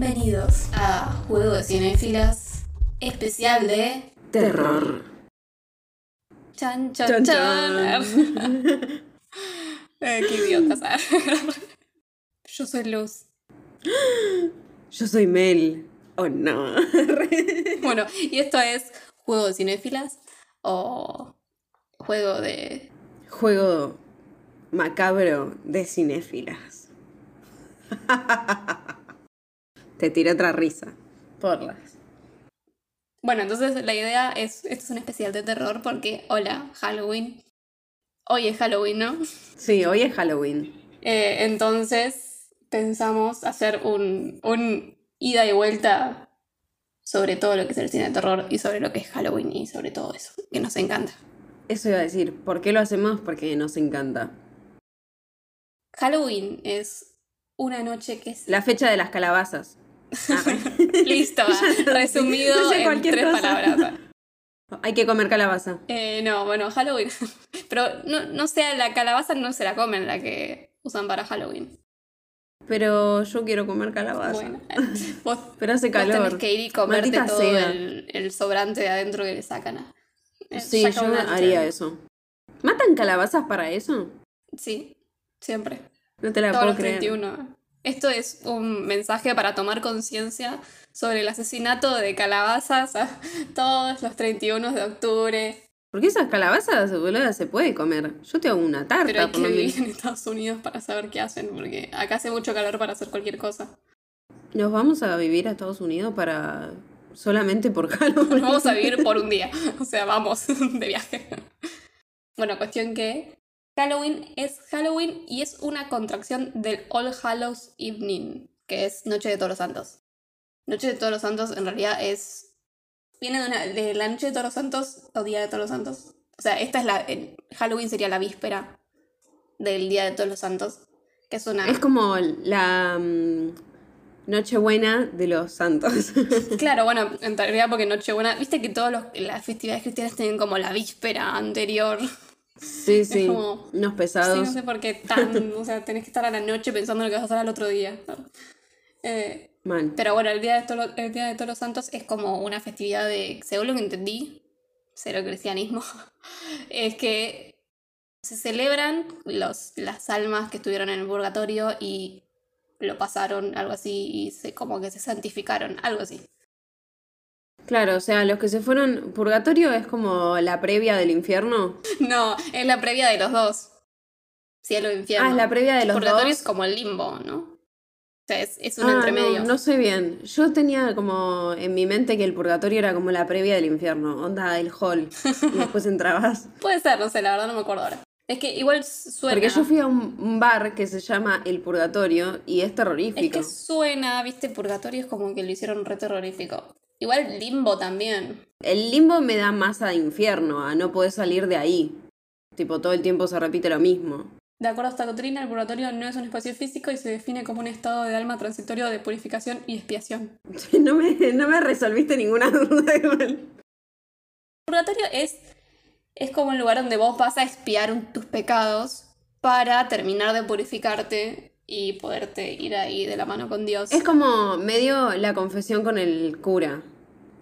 Bienvenidos a Juego de Cinefilas especial de Terror. Chan Chan Chan, Chan. Eh, qué idiotas. Yo soy Luz. Yo soy Mel. Oh no. Bueno, y esto es Juego de Cinefilas o Juego de. Juego macabro de cinéfilas. Te tiré otra risa. Por las. Bueno, entonces la idea es. Esto es un especial de terror porque, hola, Halloween. Hoy es Halloween, ¿no? Sí, hoy es Halloween. Eh, entonces pensamos hacer un, un ida y vuelta sobre todo lo que es el cine de terror y sobre lo que es Halloween y sobre todo eso, que nos encanta. Eso iba a decir. ¿Por qué lo hacemos? Porque nos encanta. Halloween es una noche que es... La fecha de las calabazas. Ah, Listo, resumido no sé en tres cosa. palabras. Hay que comer calabaza. Eh, no, bueno, Halloween. Pero no, no sea, la calabaza no se la comen, la que usan para Halloween. Pero yo quiero comer calabaza. Bueno, vos, Pero hace vos tenés calor. que ir y comerte Maldita todo el, el sobrante de adentro que le sacan. a- eh, Sí, yo haría eso. ¿Matan calabazas para eso? Sí, siempre. No te la Todos puedo los creer. 31. Esto es un mensaje para tomar conciencia sobre el asesinato de calabazas a todos los 31 de octubre. Porque esas calabazas, boluda, se puede comer. Yo te hago una tarta, Pero hay por que lo vivir en Estados Unidos para saber qué hacen, porque acá hace mucho calor para hacer cualquier cosa. Nos vamos a vivir a Estados Unidos para. solamente por Nos Halloween. vamos a vivir por un día, o sea, vamos de viaje. Bueno, cuestión que Halloween es Halloween y es una contracción del All Hallows Evening, que es Noche de Todos los Santos. Noche de Todos los Santos en realidad es... Viene de, una- de la Noche de Todos los Santos o Día de Todos los Santos. O sea, esta es la... Halloween sería la víspera del Día de Todos los Santos, que es una... Es como la. mm, Nochebuena de los santos. Claro, bueno, en realidad porque Nochebuena... Viste que todas las festividades cristianas tienen como la víspera anterior. Sí, sí. como- Unos Sí, pesados. no sé por qué tan, o sea, tenés que estar a la noche pensando en lo que vas a hacer al otro día. Eh, Mal. pero bueno, el día, de Tolo- el día de Todos los Santos es como una festividad de, según lo que entendí, cero cristianismo, es que se celebran los, las almas que estuvieron en el purgatorio y lo pasaron, algo así, y se, como que se santificaron, algo así. Claro, o sea, los que se fueron. Purgatorio es como la previa del infierno. No, es la previa de los dos. Cielo e infierno. Ah, es la previa de los Purgatorio dos. es como el limbo, ¿no? O sea, es, es un Ah, entremedio. No, no sé bien. Yo tenía como en mi mente que el purgatorio era como la previa del infierno. Onda, el hall. Y después entrabas. Puede ser, no sé, la verdad no me acuerdo ahora. Es que igual suena. Porque yo fui a un bar que se llama El Purgatorio y es Es terrorífico. que suena, viste, Purgatorio es como que lo hicieron re terrorífico. Igual Limbo también. El limbo me da más a infierno, a no poder salir de ahí. Tipo, todo el tiempo se repite lo mismo. De acuerdo a esta doctrina, el purgatorio no es un espacio físico y se define como un estado de alma transitorio de purificación y expiación. No me, no me resolviste ninguna duda igual. Purgatorio es, es como un lugar donde vos vas a expiar un- tus pecados para terminar de purificarte y poderte ir ahí de la mano con Dios. Es como medio la confesión con el cura.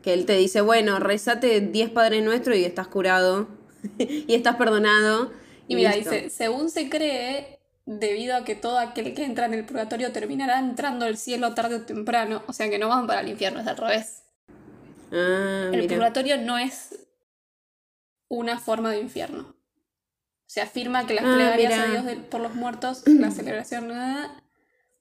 Que él te dice, bueno, rezate 10 Padres Nuestros y estás curado. y estás perdonado. Y mira, listo. dice, según se cree, debido a que todo aquel que entra en el purgatorio terminará entrando al cielo tarde o temprano, o sea que no van para el infierno, es al revés. Ah, El mira. purgatorio no es una forma de infierno. Se afirma que las Ah, plegarias mira. a Dios de- por los muertos, la celebración ah,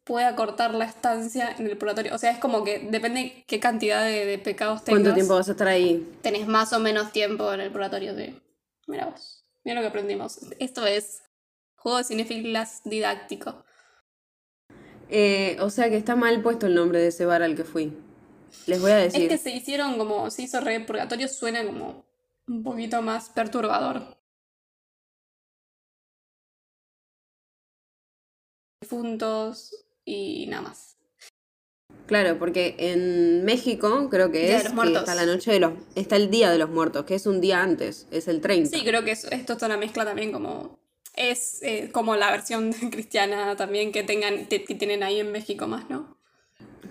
puede acortar la estancia en el purgatorio. O sea, es como que depende qué cantidad de, de pecados tengas. ¿Cuánto tiempo vas a estar ahí? Tenés más o menos tiempo en el purgatorio de... Mira vos, mira lo que aprendimos. Esto es juego de cinefilas didáctico. Eh, o sea que está mal puesto el nombre de ese bar al que fui. Les voy a decir. Es que se hicieron como, se hizo re purgatorio, suena como un poquito más perturbador. Difuntos y nada más. Claro, porque en México creo que Día es que está la noche de los está el día de los muertos, que es un día antes, es el 30. Sí, creo que es- esto es una mezcla también como es eh, como la versión cristiana también que tengan que tienen ahí en México más, ¿no?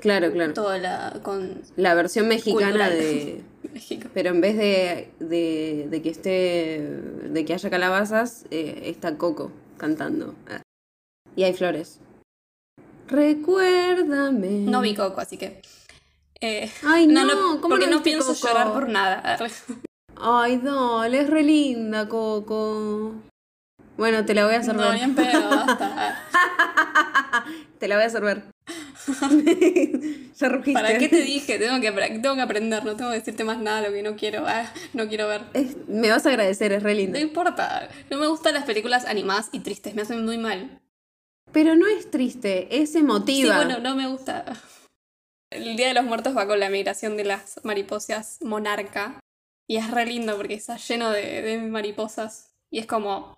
Claro, claro. toda la. con La versión mexicana de. México. Pero en vez de, de, de que esté. de que haya calabazas, eh, está Coco cantando. Ah. Y hay flores. Recuérdame. No vi Coco, así que. eh, Ay, no, no, ¿cómo porque no no pienso Coco? llorar por nada. Ay, dale, es re linda, Coco. Bueno, te la voy a hacer No, ver. ni en pedo, basta. Te la voy a hacer ver. ya rugiste. ¿Para qué te dije? Tengo que, tengo que aprender, no tengo que decirte más nada lo que no quiero, ah, no quiero ver. Es- me vas a agradecer, es re linda. No importa, no me gustan las películas animadas y tristes, me hacen muy mal. Pero no es triste, es Sí, emotiva. bueno, no me gusta. El Día de los Muertos va con la migración de las mariposas monarca. Y es re lindo porque está lleno de, de mariposas. Y es como.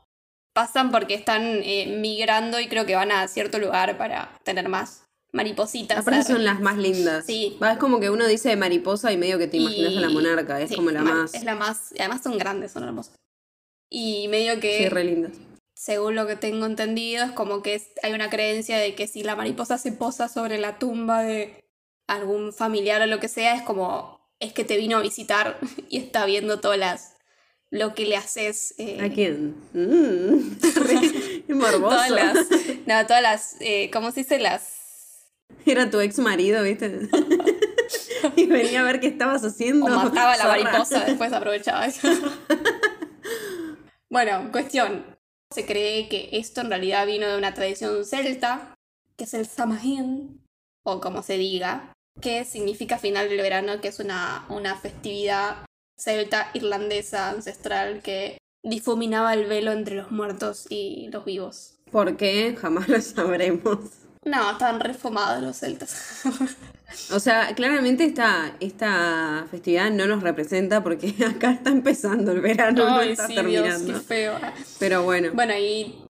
Pasan porque están eh, migrando y creo que van a cierto lugar para tener más maripositas. Aparte son las más lindas. Sí. Va, es como que uno dice mariposa y medio que te imaginas a la monarca, es sí, como la más... Es la más. y Además son grandes, son hermosas. Y medio que. Sí, re lindas. Según lo que tengo entendido, es como que hay una creencia de que si la mariposa se posa sobre la tumba de algún familiar o lo que sea, es como es que te vino a visitar y está viendo todas las lo que le haces. eh, ¿A quién? Mm, morboso. todas las, no, todas las, eh, ¿cómo se dice? Las Era tu ex marido, ¿viste? y venía a ver qué estabas haciendo. o mataba a la mariposa, después aprovechaba eso. bueno, cuestión. Se cree que esto en realidad vino de una tradición celta, que es el Samhain, o como se diga, que significa final del verano, que es una, una festividad celta irlandesa ancestral que difuminaba el velo entre los muertos y los vivos. ¿Por qué? Jamás lo sabremos. No, estaban refumados los celtas. O sea, claramente esta, esta festividad no nos representa porque acá está empezando el verano, no está sí, Dios, terminando. qué feo. Pero bueno. Bueno, y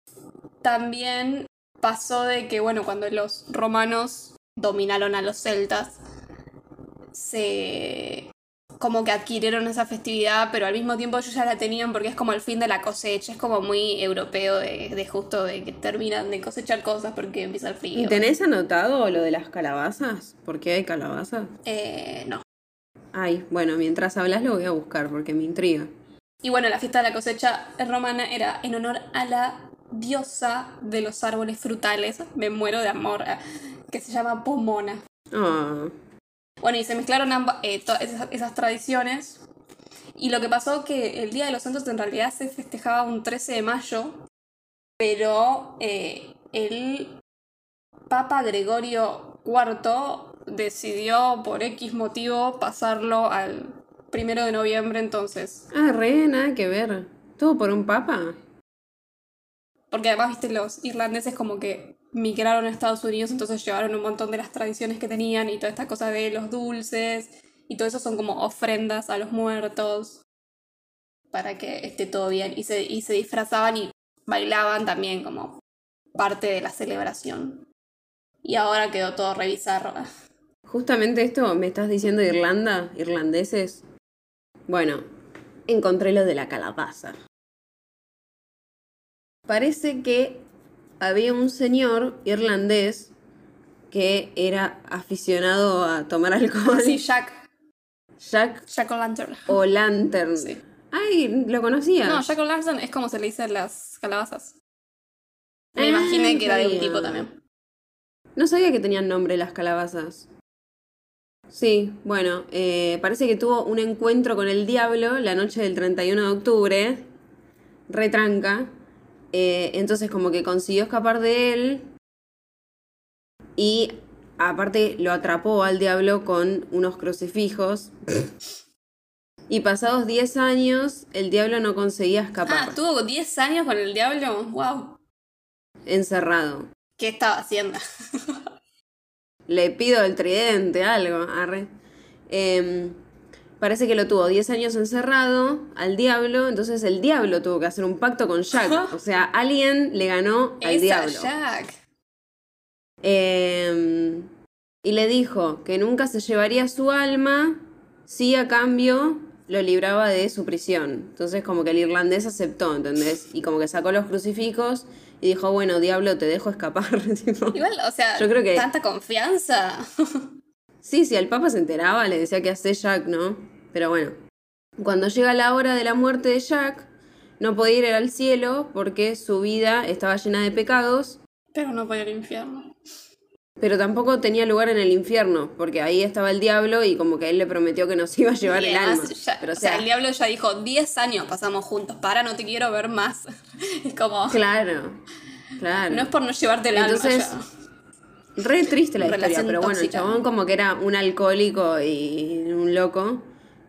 también pasó de que, bueno, cuando los romanos dominaron a los celtas, se como que adquirieron esa festividad, pero al mismo tiempo ellos ya la tenían porque es como el fin de la cosecha, es como muy europeo de, de justo de que terminan de cosechar cosas porque empieza el frío. ¿Y tenés anotado lo de las calabazas? ¿Por qué hay calabazas? Eh, no. Ay, bueno, mientras hablas lo voy a buscar porque me intriga. Y bueno, la fiesta de la cosecha romana era en honor a la diosa de los árboles frutales, me muero de amor, eh, que se llama Pomona. Ah, Bueno, y se mezclaron ambas, eh, to- esas, esas tradiciones. Y lo que pasó que el Día de los Santos en realidad se festejaba un 13 de mayo, pero eh, el Papa Gregorio IV decidió por X motivo pasarlo al primero de noviembre entonces. ah, re, nada que ver. ¿Todo por un papa? Porque además, viste, los irlandeses como que migraron a Estados Unidos, entonces llevaron un montón de las tradiciones que tenían y toda esta cosa de los dulces y todo eso son como ofrendas a los muertos para que esté todo bien. Y se, y se disfrazaban y bailaban también como parte de la celebración. Y ahora quedó todo revisar. Justamente esto me estás diciendo Irlanda, irlandeses. Bueno, encontré lo de la calabaza. Parece que había un señor irlandés que era aficionado a tomar alcohol. Sí, Jack, Jack Jack O'Lantern. O'Lantern. Sí. Ay, ¿lo conocías? No, Jack O'Lantern es como se le dice a las calabazas. Me Ah, imaginé que era de un tipo también. No sabía que tenían nombre las calabazas. Sí, bueno, eh, parece que tuvo un encuentro con el diablo la noche del 31 de octubre, retranca, eh, entonces como que consiguió escapar de él y aparte lo atrapó al diablo con unos crucifijos y pasados 10 años el diablo no conseguía escapar, Ah, tuvo 10 años con el diablo. Wow. encerrado. ¿Qué estaba haciendo? Le pido el tridente, algo, arre. Em, parece que lo tuvo 10 años encerrado al diablo, entonces el diablo tuvo que hacer un pacto con Jack. O sea, alguien le ganó al Esa diablo. Jack. Em, y le dijo que nunca se llevaría su alma si a cambio lo libraba de su prisión. Entonces como que el irlandés aceptó, ¿entendés? Y como que sacó los crucifijos y dijo, bueno, diablo, te dejo escapar. Igual, o sea, Yo creo que- tanta confianza. Sí, si el Papa se enteraba, le decía que hace Jack, ¿no? Pero bueno, cuando llega la hora de la muerte de Jack, no podía ir al cielo porque su vida estaba llena de pecados, Pero no puede ir al infierno. pero tampoco tenía lugar en el infierno, porque ahí estaba el diablo y como que él le prometió que nos iba a llevar el alma. ya- pero o sea, el diablo ya dijo, 10 años pasamos juntos, para, no te quiero ver más. Es como, claro, claro. no es por no llevarte el Entonces, alma Re triste la historia, pero bueno, el chabón como que era un alcohólico y un loco.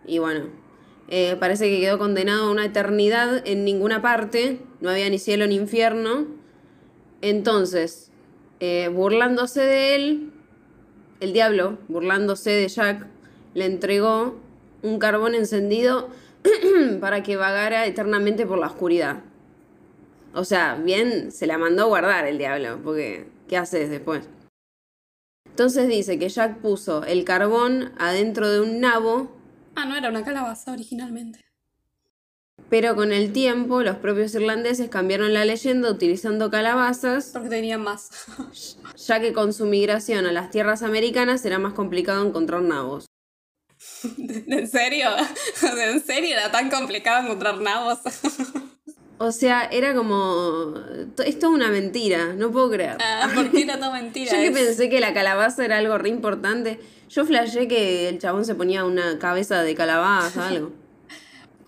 Y bueno, eh, parece que quedó condenado a una eternidad en ninguna parte. No había ni cielo ni infierno. Entonces, eh, burlándose de él, el diablo, burlándose de Jack, le entregó un carbón encendido para que vagara eternamente por la oscuridad. O sea, bien se la mandó a guardar el diablo, porque ¿qué haces después? Entonces dice que Jack puso el carbón adentro de un nabo. Ah, no era una calabaza originalmente. pero con el tiempo los propios irlandeses cambiaron la leyenda utilizando calabazas, Porque tenían más. ya que con su migración a las tierras americanas era más complicado encontrar nabos. ¿En serio? ¿En serio era tan complicado encontrar nabos? O sea, era como... Es toda una mentira, no puedo creer. Ah, porque era todo mentira. Yo que pensé que la calabaza era algo re importante. Yo flashé que el chabón se ponía una cabeza de calabaza, algo.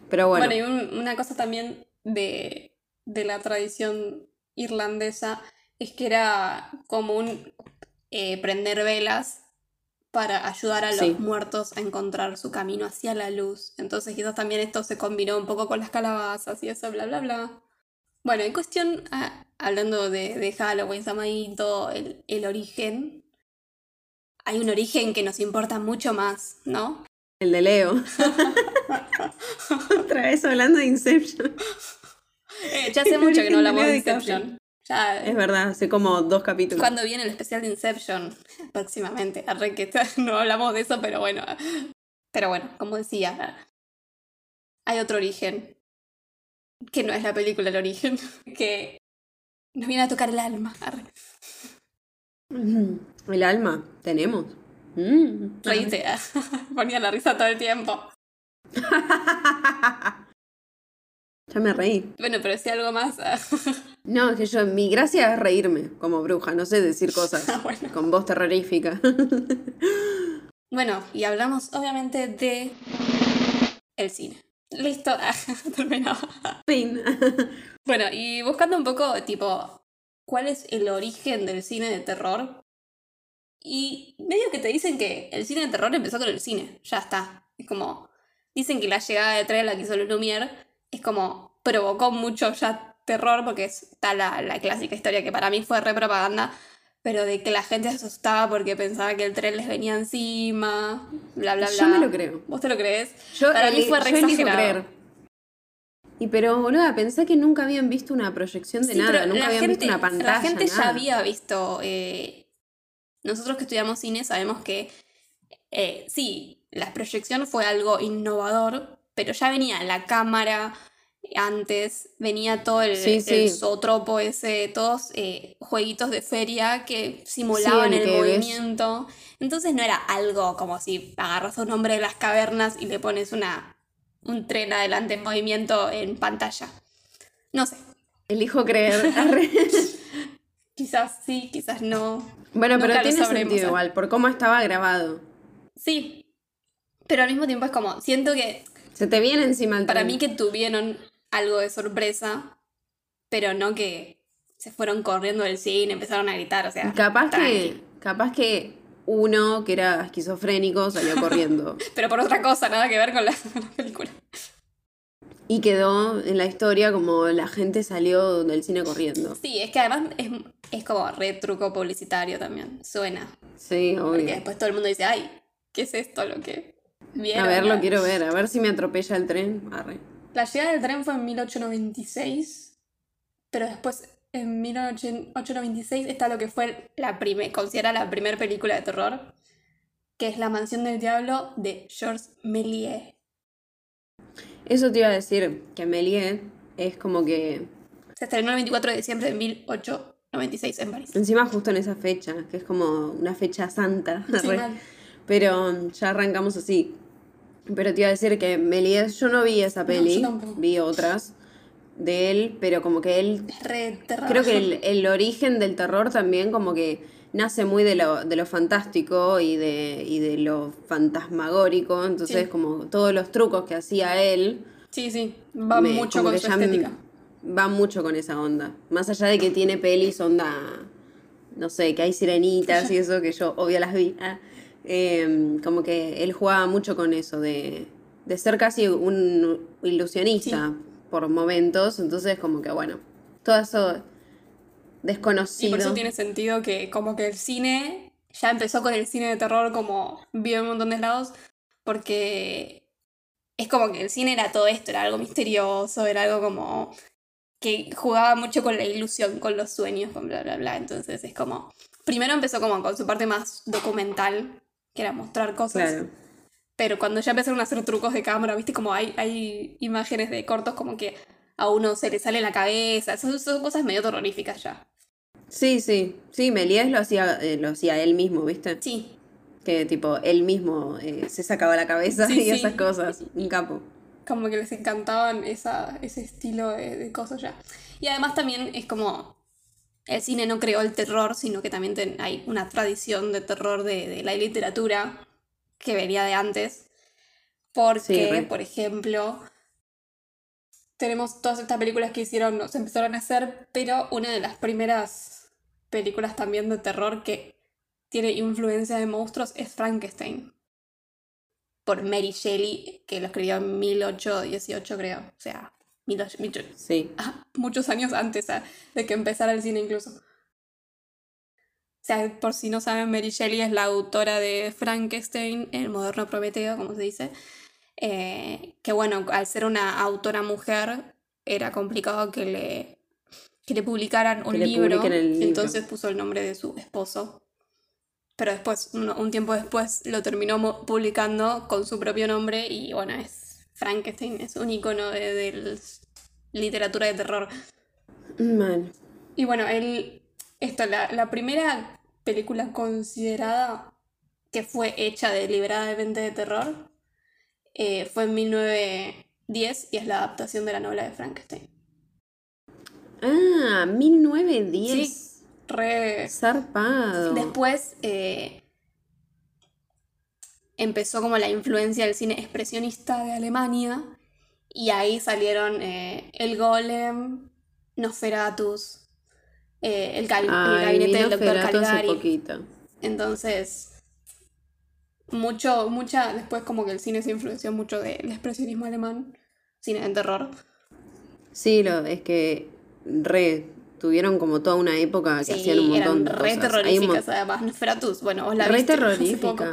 Pero bueno, Bueno, y un- una cosa también de, de la tradición irlandesa es que era común eh, prender velas para ayudar a los Sí. muertos a encontrar su camino hacia la luz. Entonces quizás también esto se combinó un poco con las calabazas y eso, bla, bla, bla. Bueno, en cuestión, ah, hablando de, de Halloween, Samhain, todo el, el origen, hay un origen que nos importa mucho más, ¿no? el de Leo. Otra vez hablando de Inception. Eh, ya hace mucho que no hablamos de. Inception. Ya, Es verdad, hace como dos capítulos. Cuando viene el especial de Inception, próximamente. Arre que no hablamos de eso, pero bueno. Pero bueno, como decía, hay otro origen. Que no es la película El origen. Que nos viene a tocar el alma. Arre. El alma, tenemos. Mm. Reíte. Ponía la risa todo el tiempo. Ya me reí. Bueno, pero si algo más. No, es que yo, mi gracia es reírme como bruja, no sé decir cosas bueno. con voz terrorífica. Bueno, y hablamos obviamente de. El cine. Listo. Terminado. Fin. Bueno, y buscando un poco, tipo, cuál es el origen del cine de terror. Y medio que te dicen que el cine de terror empezó con el cine, ya está. Es como, dicen que la llegada de Trell, la que hizo Lumière, es como, provocó mucho ya terror, porque es- está la, la clásica historia que para mí fue re propaganda, pero de que la gente se asustaba porque pensaba que el tren les venía encima, bla, bla, bla. Yo me lo creo. ¿Vos te lo crees? Yo, Para mí eli- fue re creer. Y pero, boluda, pensé que nunca habían visto una proyección de Sí, nada, nunca habían gente, visto una pantalla. La gente ya había visto. eh, nosotros que estudiamos cine sabemos que eh, sí, la proyección fue algo innovador, pero ya venía la cámara antes, venía todo el, Sí, sí. el zootropo ese, todos eh, jueguitos de feria que simulaban Sí, el que ves- movimiento. Entonces no era algo como si agarras a un hombre de las cavernas y le pones una, un tren adelante en movimiento en pantalla. No sé. Elijo creer. Quizás sí, quizás no. bueno, Nunca pero tiene sentido ¿eh? igual, por cómo estaba grabado. Sí. Pero al mismo tiempo es como, siento que Se te viene encima el para tren. mí que tuvieron algo de sorpresa, pero no que se fueron corriendo del cine, empezaron a gritar, o sea. Capaz que, tranqui. capaz que uno que era esquizofrénico salió corriendo Pero por otra cosa, nada que ver con la, con la película. y quedó en la historia como la gente salió del cine corriendo. Sí, es que además es, es como re truco publicitario también, suena. Sí, Porque obvio. después todo el mundo dice, ay, ¿qué es esto lo que vieron? A ver, lo quiero ver, a ver si me atropella el tren. Arre. La llegada del tren fue en 1896, pero después en 1896 está lo que fue la primer, considera la primera película de terror, que es La Mansión del Diablo de Georges Méliès. Eso te iba a decir, que Méliès es como que Se estrenó el 24 de diciembre de 1896 en París. encima justo en esa fecha, que es como una fecha santa. Sí. Pero ya arrancamos así. Pero te iba a decir que Méliès, yo no vi esa peli, vi otras de él, pero como que él re. Creo que el, el origen del terror también como que nace muy de lo, de lo fantástico y de, y de lo fantasmagórico. Entonces Sí. como todos los trucos que hacía él Sí, sí. Va me- mucho con su estética. Va mucho con esa onda. Más allá de que tiene pelis onda, no sé, que hay sirenitas y eso, que yo obvio las vi. ah, eh, como que él jugaba mucho con eso, de, de ser casi un ilusionista por momentos. Entonces como que bueno, todo eso Y desconocido. por eso tiene sentido que como que el cine ya empezó con el cine de terror como vio en un montón de lados, porque es como que el cine era todo esto, era algo misterioso, era algo como que jugaba mucho con la ilusión, con los sueños, con bla, bla, bla. Entonces es como, primero empezó como con su parte más documental, que era mostrar cosas. Claro. Pero cuando ya empezaron a hacer trucos de cámara, viste, como hay, hay imágenes de cortos como que a uno se le sale la cabeza, son, son cosas medio terroríficas ya. Sí, sí. Sí, Méliès lo hacía, eh, lo hacía él mismo, ¿viste? Sí, Que tipo, él mismo eh, se sacaba la cabeza Sí, y sí. esas cosas. Un capo. como que les encantaban esa, ese estilo de, de cosas ya. Y además también es como, el cine no creó el terror, sino que también ten- hay una tradición de terror de, de la literatura que venía de antes. Porque, Sí, por ejemplo, tenemos todas estas películas que hicieron, se empezaron a hacer, pero una de las primeras películas también de terror que tiene influencia de monstruos es Frankenstein. Por Mary Shelley, que lo escribió en 1818, creo. O sea, 18 18 Sí. ah, muchos años antes de que empezara el cine incluso. O sea, por si no saben, Mary Shelley es la autora de Frankenstein, el moderno Prometeo, como se dice. Eh, que bueno, al ser una autora mujer, era complicado que le, que le publicaran un le libro. Entonces puso el nombre de su esposo. Pero después, un, un tiempo después, lo terminó publicando con su propio nombre y bueno, es Frankenstein, es un icono de, de literatura de terror. Mal. Y bueno, él, esto, la, la primera película considerada que fue hecha deliberadamente de terror eh, fue en 1910 y es la adaptación de la novela de Frankenstein. Ah, 1910. Sí. Re, Zarpado. Después eh, empezó como la influencia del cine expresionista de Alemania y ahí salieron eh, El Golem, Nosferatus, eh, el, gal- el Ay, gabinete del doctor Caligari. poquito. Entonces, mucho, mucha, después como que el cine se influenció mucho del expresionismo alemán, cine de terror. Sí, lo, es que re tuvieron como toda una época que Sí, hacían un montón eran de re cosas. Hay un terroríficas además. Nosferatus, bueno, vos la Re viste hace poco.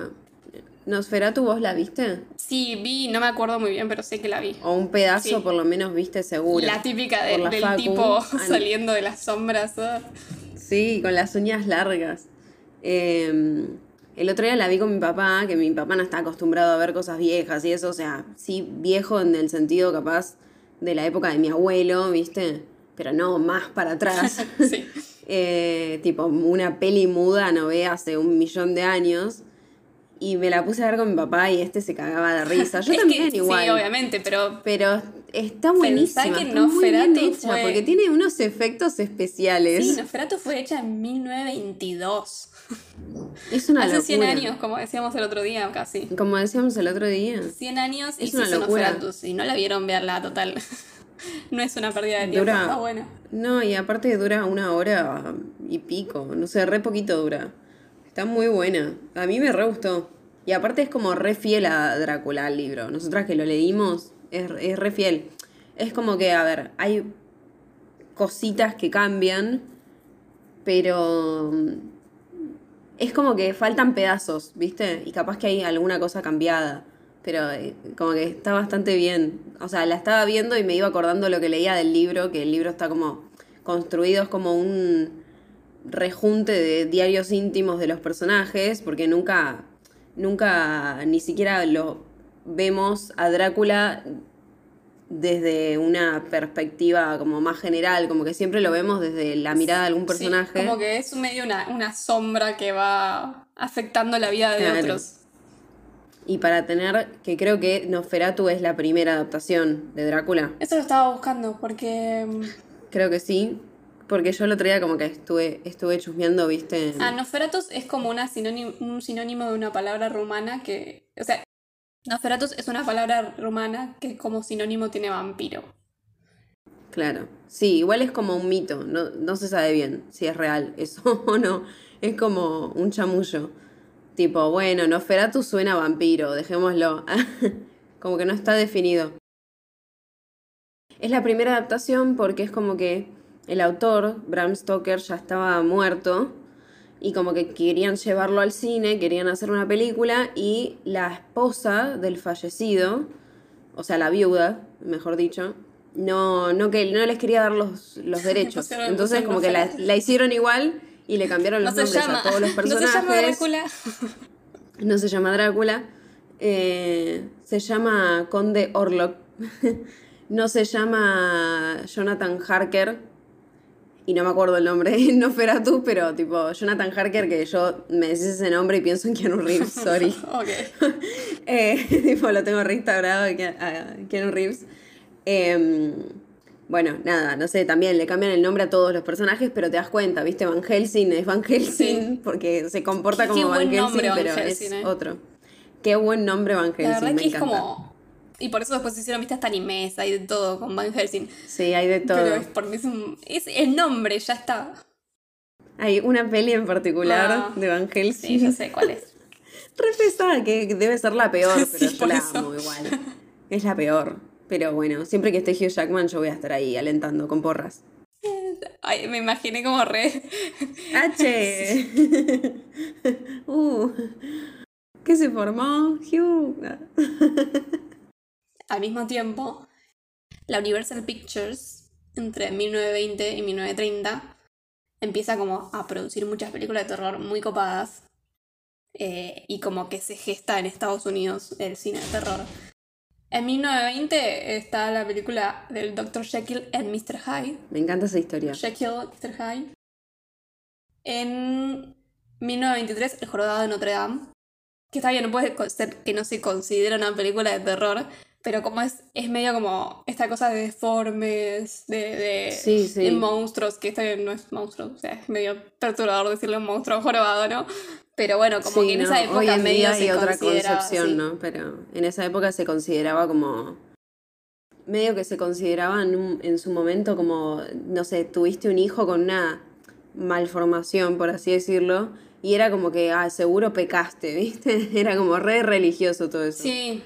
Nosferatu, ¿vos la viste? Sí, vi, no me acuerdo muy bien, pero sé que la vi. O un pedazo Sí. por lo menos viste seguro. La típica de- Por la del facu. tipo Ah, saliendo de las sombras. ¿eh? Sí, con las uñas largas. Eh, el otro día la vi con mi papá, que mi papá no está acostumbrado a ver cosas viejas y eso, o sea, sí viejo en el sentido capaz de la época de mi abuelo, ¿viste? Pero no, más para atrás. Sí. Eh, tipo, una peli muda no ve hace un millón de años. Y me la puse a ver con mi papá y este se cagaba de risa. Yo Es también que, igual. Sí, obviamente, pero Pero está buenísima. que está muy bien Nosferatu hecha, fue- porque tiene unos efectos especiales. sí, Nosferatu fue hecha en 1922. es una Hace locura. 100 años, como decíamos el otro día, casi. Como decíamos el otro día. 100 años y Es una locura. Nosferatu. Si no la vieron, verla, total. no es una pérdida de tiempo, Dura- está buena. No, y aparte dura una hora y pico. No sé, re poquito dura. Está muy buena. A mí me re gustó. Y aparte es como re fiel a Drácula el libro. Nosotras que lo leímos, es, es re fiel. Es como que, a ver, hay cositas que cambian, pero mm, es como que faltan pedazos, ¿viste? Y capaz que hay alguna cosa cambiada. Pero eh, como que está bastante bien. O sea, la estaba viendo y me iba acordando lo que leía del libro, que el libro está como construido, es como un rejunte de diarios íntimos de los personajes, porque nunca, nunca, ni siquiera lo vemos a Drácula desde una perspectiva como más general, como que siempre lo vemos desde la mirada de algún personaje. Sí, como que es medio una, una sombra que va afectando la vida de Claro. otros. Y para tener, que creo que Nosferatu es la primera adaptación de Drácula. Eso lo estaba buscando porque... mm, Creo que sí. Porque yo el otro día como que estuve, estuve chusmeando, viste. Ah, Nosferatus es como una sinónimo, un sinónimo de una palabra rumana que... O sea, Nosferatus es una palabra rumana que como sinónimo tiene vampiro. Claro. Sí, igual es como un mito. No, no se sabe bien si es real eso o no. Es como un chamullo. Tipo, bueno, Nosferatu suena a vampiro, dejémoslo. como que no está definido. Es la primera adaptación porque es como que el autor, Bram Stoker, ya estaba muerto y como que querían llevarlo al cine, querían hacer una película y la esposa del fallecido, o sea, la viuda, mejor dicho, no, no, que, no les quería dar los, los derechos. Entonces como que la, hicieron igual y le cambiaron No los nombres llama, a todos los no personajes. se llama Drácula. No se llama Drácula. eh, se llama Conde Orlok. no se llama Jonathan Harker. Y no me acuerdo el nombre, no tú, pero tipo Jonathan Harker, que yo me decís ese nombre y pienso en Keanu Reeves, sorry. Eh, tipo, lo tengo reinstaurado a Ke- a Keanu Reeves. Em, bueno, nada, no sé, también le cambian el nombre a todos los personajes, pero te das cuenta, ¿viste? Van Helsing es Van Helsing Sí. porque se comporta como Van Helsing, nombre Van pero es eh. otro. Qué buen nombre Van Helsing, La verdad me que es encanta. como... Y por eso después hicieron, viste, hasta animes, hay de todo con Van Helsing. Sí, hay de todo. Pero es porque es un... Es el nombre, ya está. Hay una peli en particular Ah, de Van Helsing. Sí, yo sé cuál es. Re pesada, que debe ser la peor, pero Sí, yo la eso. amo igual. Es la peor. Pero bueno, siempre que esté Hugh Jackman yo voy a estar ahí alentando con porras. Ay, me imaginé como re... H. uh. ¿Qué se formó? Hugh. Al mismo tiempo, la Universal Pictures, entre 1920 y 1930, empieza como a producir muchas películas de terror muy copadas. eh, y como que se gesta en Estados Unidos el cine de terror. En 1920 está la película del Dr. Jekyll and Mr. Hyde. Me encanta esa historia. Jekyll, Mr. Hyde. En 1923, El Jorobado de Notre Dame. Que está bien, no puede ser que no se considera una película de terror, pero como es, es medio como esta cosa de deformes, de, de, Sí, sí. de monstruos, que este no es monstruo, o sea, es medio perturbador decirle un monstruo jorobado, ¿no? Pero bueno, como Sí, que en no, esa época Hoy en medio día se hay otra concepción. ¿no? Pero en esa época se consideraba como. Medio que se consideraba en, un- en su momento como, no sé, tuviste un hijo con una malformación, por así decirlo, y era como que, ah, seguro pecaste, ¿viste? Era como re religioso todo eso. Sí.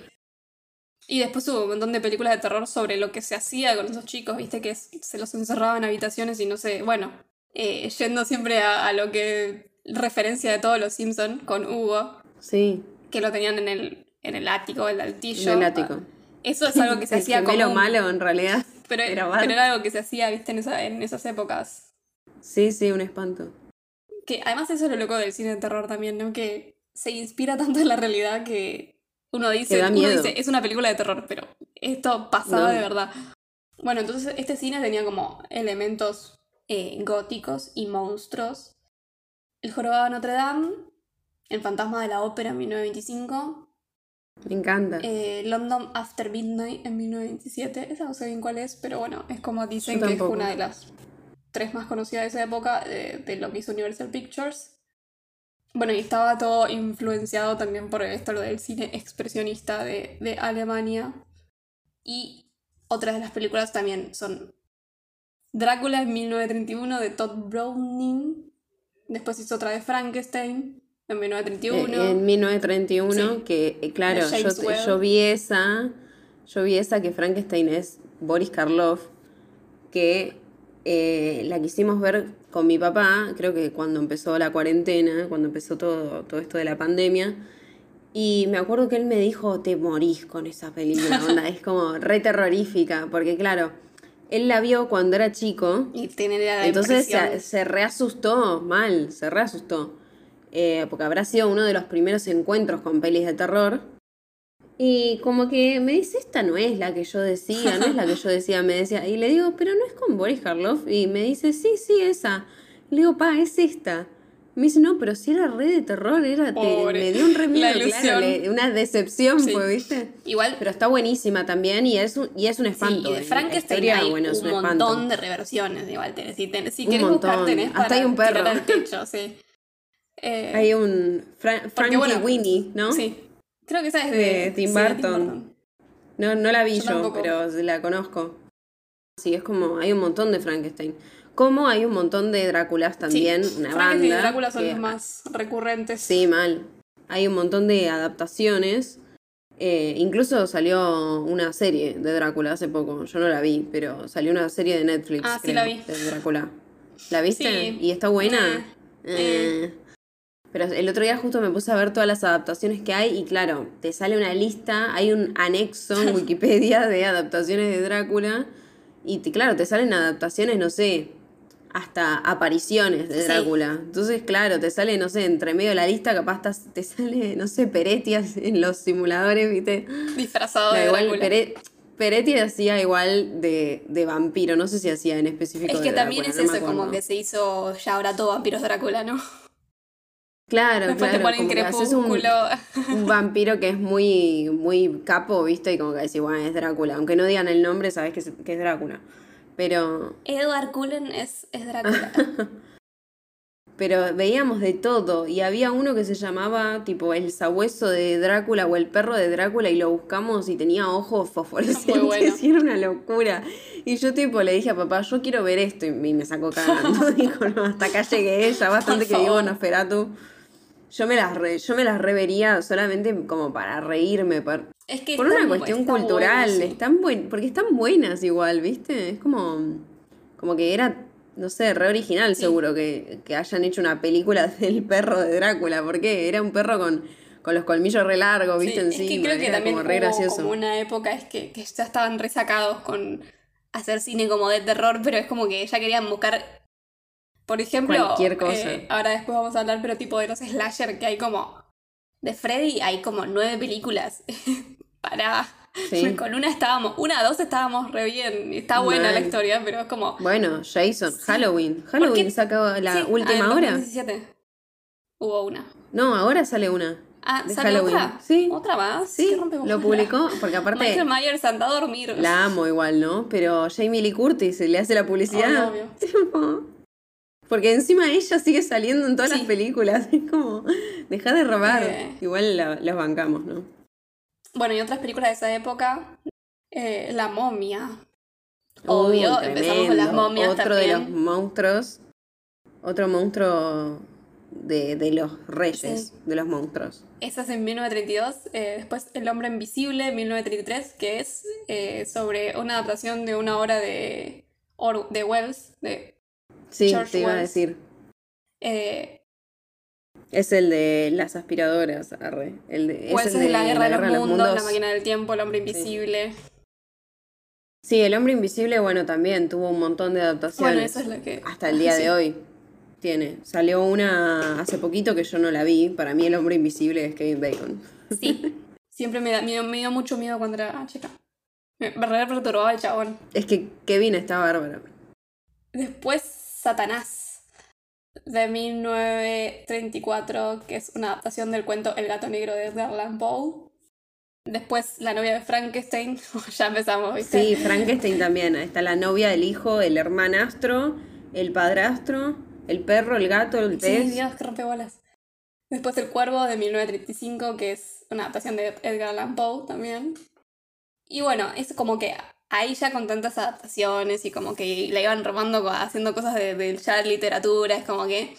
Y después hubo un montón de películas de terror sobre lo que se hacía con esos chicos, viste, que se los encerraba en habitaciones y no sé, bueno, eh, yendo siempre a, a lo que referencia de todos los Simpson con Hugo, Sí, que lo tenían en el, en el ático, el altillo. en el ático. Eso es algo que se hacía como... un- malo, en realidad. pero, era pero era algo que se hacía, viste, en, esa- en esas épocas. Sí, sí, un espanto. Que además eso es lo loco del cine de terror también, ¿no? Que se inspira tanto en la realidad que uno dice, uno dice, es una película de terror, pero esto pasaba No. de verdad. Bueno, entonces este cine tenía como elementos eh, góticos y monstruos. El jorobado de Notre Dame, El fantasma de la ópera en 1925, Me encanta. eh, London After Midnight en 1927, esa no sé bien cuál es, pero bueno, es como dicen que es una de las tres más conocidas de esa época, de, de lo que hizo Universal Pictures. Bueno, y estaba todo influenciado también por esto, lo del cine expresionista de, de Alemania. Y otras de las películas también son Drácula en 1931 de Todd Browning. Después hizo otra de Frankenstein en 1931. Eh, en 1931, Sí. que eh, claro, yo, yo vi esa, yo vi esa que Frankenstein es Boris Karloff, que eh, la quisimos ver con mi papá, creo que cuando empezó la cuarentena, cuando empezó todo, todo esto de la pandemia. Y me acuerdo que él me dijo, te morís con esa película, onda, es como re terrorífica, porque claro, él la vio cuando era chico Y tiene la entonces se reasustó, mal, se reasustó. Eh, porque habrá sido uno de los primeros encuentros con pelis de terror. Y como que me dice, esta no es la que yo decía, no es la que yo decía, me decía. Y le digo, pero no es con Boris Karloff. Y me dice, sí, sí, esa. le digo, pa, es esta. Me dice, no, pero si era re de terror, era te- me dio un re miedo, claro, le- una decepción Sí. fue, ¿viste? Igual, Pero está buenísima también y es un, y es un sí, espanto. y de Frankenstein historia, hay bueno, es un montón espanto. de reversiones. Igual, tenés, si, tenés, si Un querés buscar, montón. tenés Hasta para hay un perro. tirar al techo, sí. Eh, Hay un Fra- Frankie bueno, Winnie, ¿no? Sí. Creo que esa es de, De Tim sí, Burton. No, no la vi Yo pero la conozco. Sí, es como, hay un montón de Frankenstein. Como hay un montón de Dráculas también, Sí, una Frankenstein banda. y Drácula son que- los más recurrentes. Sí, mal. Hay un montón de adaptaciones. Eh, incluso salió una serie de Drácula hace poco. Yo no la vi, pero salió una serie de Netflix. Ah, sí creo, la vi. De Drácula. ¿La viste? Sí. ¿Y está buena? Eh, Eh. Pero el otro día justo me puse a ver todas las adaptaciones que hay y claro, te sale una lista, hay un anexo en Wikipedia de adaptaciones de Drácula y te- claro, te salen adaptaciones, no sé, hasta apariciones de Sí. Drácula. Entonces, claro, te sale, no sé, entre medio de la lista capaz te sale, no sé, Peretti en los simuladores, ¿viste? disfrazado No, de igual Drácula. Pere- Peretti hacía igual de, de vampiro, no sé si hacía en específico es de que también Drácula, es no eso, como que se hizo ya ahora todo vampiros Drácula, ¿no? Claro, Después claro, te ponen un, crepúsculo. un vampiro que es muy, muy capo, ¿viste? Y como que decís, bueno, es Drácula. Aunque no digan el nombre, sabes que es, que es Drácula. Pero, Edward Cullen es, es Drácula. pero veíamos de todo. Y había uno que se llamaba, tipo, el sabueso de Drácula o el perro de Drácula. Y lo buscamos y tenía ojos fosforescentes. Bueno. Y era una locura. Y yo, tipo, le dije a papá, yo quiero ver esto. Y me sacó cagando. Dijo, no, hasta acá llegué. Ya bastante que en Nosferatu. Yo me las re- yo me las revería solamente como para reírme, por, Es que por una cuestión está cultural, sí. están buen, porque están buenas igual, ¿viste? Es como, como que era, no sé, re original Sí. seguro que, que hayan hecho una película del perro de Drácula, porque era un perro con, con los colmillos re largos, Sí, ¿viste? es que Encima, creo que también como re gracioso. como una época es que, que ya estaban resacados con hacer cine como de terror, pero es como que ya querían buscar, por ejemplo, Cualquier cosa. eh, ahora después vamos a hablar, pero tipo de los slasher que hay como de Freddy hay como nueve películas. Para Sí. con una estábamos, una dos estábamos re bien, está buena la historia, pero es como Bueno, Jason, Sí. Halloween. Halloween sacó la Sí, ah, en última hora. 2017 Hubo una. No, ahora sale una. Ah, De ¿sale Halloween. otra? Sí. ¿Otra más? Sí, lo publicó, porque aparte Michael Myers anda a dormir. la amo igual, ¿no? Pero Jamie Lee Curtis le hace la publicidad. Obvio, obvio. Porque encima ella sigue saliendo en todas Sí. las películas. Es como, deja de robar. Eh. Igual la- los bancamos, ¿no? Bueno, y otras películas de esa época. eh, la momia. Obvio, empezamos con las momias Otro de los también. monstruos. Otro monstruo de, de los reyes, Sí. de los monstruos. Esa es en 1932. eh, después El hombre invisible, 1933, que es eh, sobre una adaptación de una obra de, Or- de Wells. De, Sí, George te iba a decir. eh, Es el de las aspiradoras, arre. El de, es Wells el es de la guerra de los Guerra mundos, La máquina del tiempo, El hombre invisible. Sí, el hombre invisible, bueno, también tuvo un montón de adaptaciones. Bueno, eso es lo que. Hasta el día sí. de hoy tiene. Salió una hace poquito que yo no la vi. Para mí el hombre invisible es Kevin Bacon. Sí. Siempre me, da, me, dio, me dio mucho miedo cuando era chica. Me, me re perturbaba el chabón. Es que Kevin está bárbaro. Después Satanás, de 1934, que es una adaptación del cuento El gato negro de Edgar Allan Poe. Después La novia de Frankenstein, ya empezamos, ¿viste? Sí, Frankenstein también. Está la novia, el hijo, el hermanastro, el padrastro, el perro, el gato, el Sí, pez. Dios, que rompebolas. Después El cuervo de 1935, que es una adaptación de Edgar Allan Poe también. Y bueno, es como que ahí ya con tantas adaptaciones y como que la iban robando haciendo cosas de, de ya literatura, es como que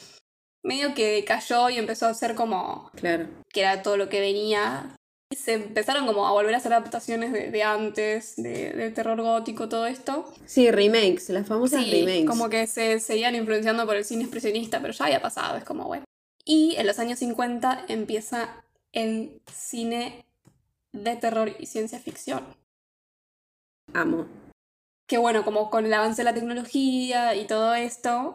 medio que cayó y empezó a ser como Claro. que era todo lo que venía. Y se empezaron como a volver a hacer adaptaciones de, de antes, de, terror gótico, todo esto. Sí, remakes, las famosas Sí, remakes. como que se seguían influenciando por el cine expresionista, pero ya había pasado, es como bueno. Y en los años 50 empieza el cine de terror y ciencia ficción. Amo. Que bueno, como con el avance de la tecnología y todo esto,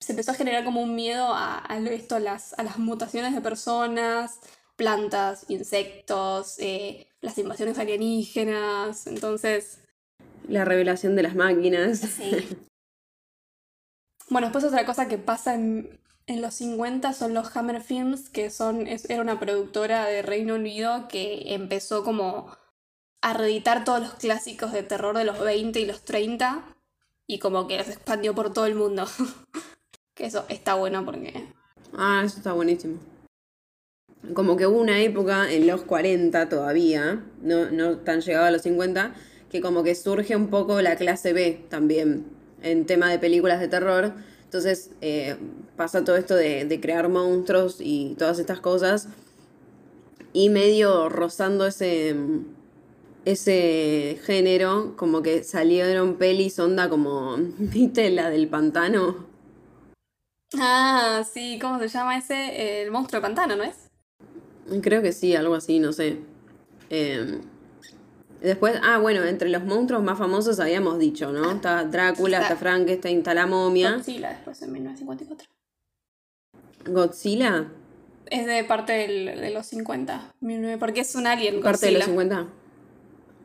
se empezó a generar como un miedo a, esto, a las, a las mutaciones de personas, plantas, insectos, eh, las invasiones alienígenas, entonces... La revelación de las máquinas. Sí. bueno, después otra cosa que pasa en, en los 50 son los Hammer Films, que son, era una productora de Reino Unido que empezó como a reeditar todos los clásicos de terror de los 20 y los 30 y como que los expandió por todo el mundo. que eso está bueno porque... Ah, eso está buenísimo. Como que hubo una época en los 40 todavía, no, no tan llegado a los 50, que como que surge un poco la clase B también en tema de películas de terror. Entonces eh, pasa todo esto de, de crear monstruos y todas estas cosas. Y medio rozando ese, ese género, como que salieron pelis onda como, ¿viste la del pantano? Ah, sí, ¿cómo se llama ese? El monstruo del pantano, ¿no es? Creo que sí, algo así, no sé. Em, después, ah, bueno, entre los monstruos más famosos habíamos dicho, ¿no? Está Drácula, está Frankenstein, está la momia. Godzilla después en 1954. ¿Godzilla? Es de parte de los 50, porque es un alien. ¿Parte de los 50?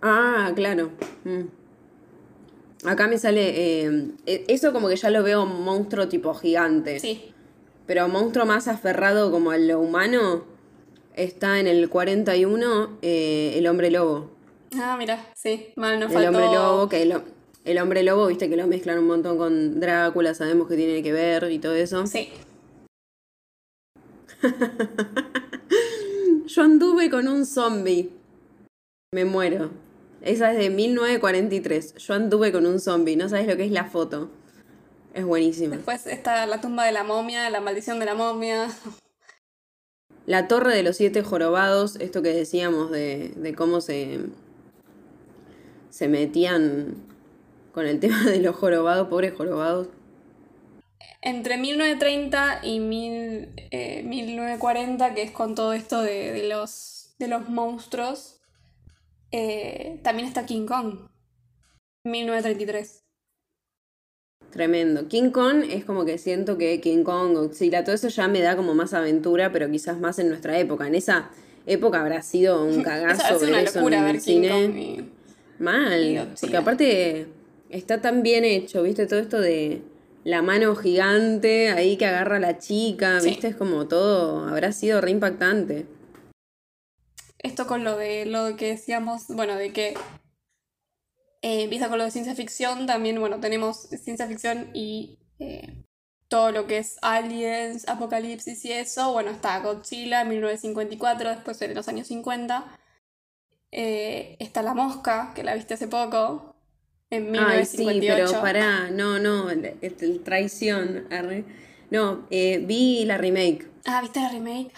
Ah, claro. Mm. Acá me sale. Eh, e, eso como que ya lo veo monstruo tipo gigante. Sí. Pero monstruo más aferrado como a lo humano está en el 41 eh, el hombre lobo. Ah, mira, sí, mal no faltó. El hombre lobo, que el, el, hombre lobo, viste que lo mezclan un montón con Drácula, sabemos que tiene que ver y todo eso. Sí. Yo anduve con un zombie. Me muero. Esa es de 1943. Yo anduve con un zombie. No sabes lo que es la foto. Es buenísima. Después está la tumba de la momia, la maldición de la momia. La torre de los siete jorobados, esto que decíamos de, de cómo se, se metían con el tema de los jorobados, pobres jorobados. Entre 1930 y mil, 1940, eh, que es con todo esto de, de, los, de los monstruos, eh, también está King Kong, 1933. Tremendo. King Kong es como que siento que King Kong, Godzilla, todo eso ya me da como más aventura, pero quizás más en nuestra época. En esa época habrá sido un cagazo ver eso en el cine. Mal. Porque aparte está tan bien hecho, ¿viste? Todo esto de la mano gigante ahí que agarra a la chica, ¿viste? Es como todo, habrá sido re impactante. Esto con lo de lo que decíamos, bueno, de que eh, empieza con lo de ciencia ficción, también, bueno, tenemos ciencia ficción y eh, todo lo que es aliens, apocalipsis y eso. Bueno, está Godzilla en 1954, después en los años 50. Eh, está La Mosca, que la viste hace poco, en 1958. Ay, sí, pero pará, no, no, el, traición. No, vi la remake. Ah, ¿viste la remake?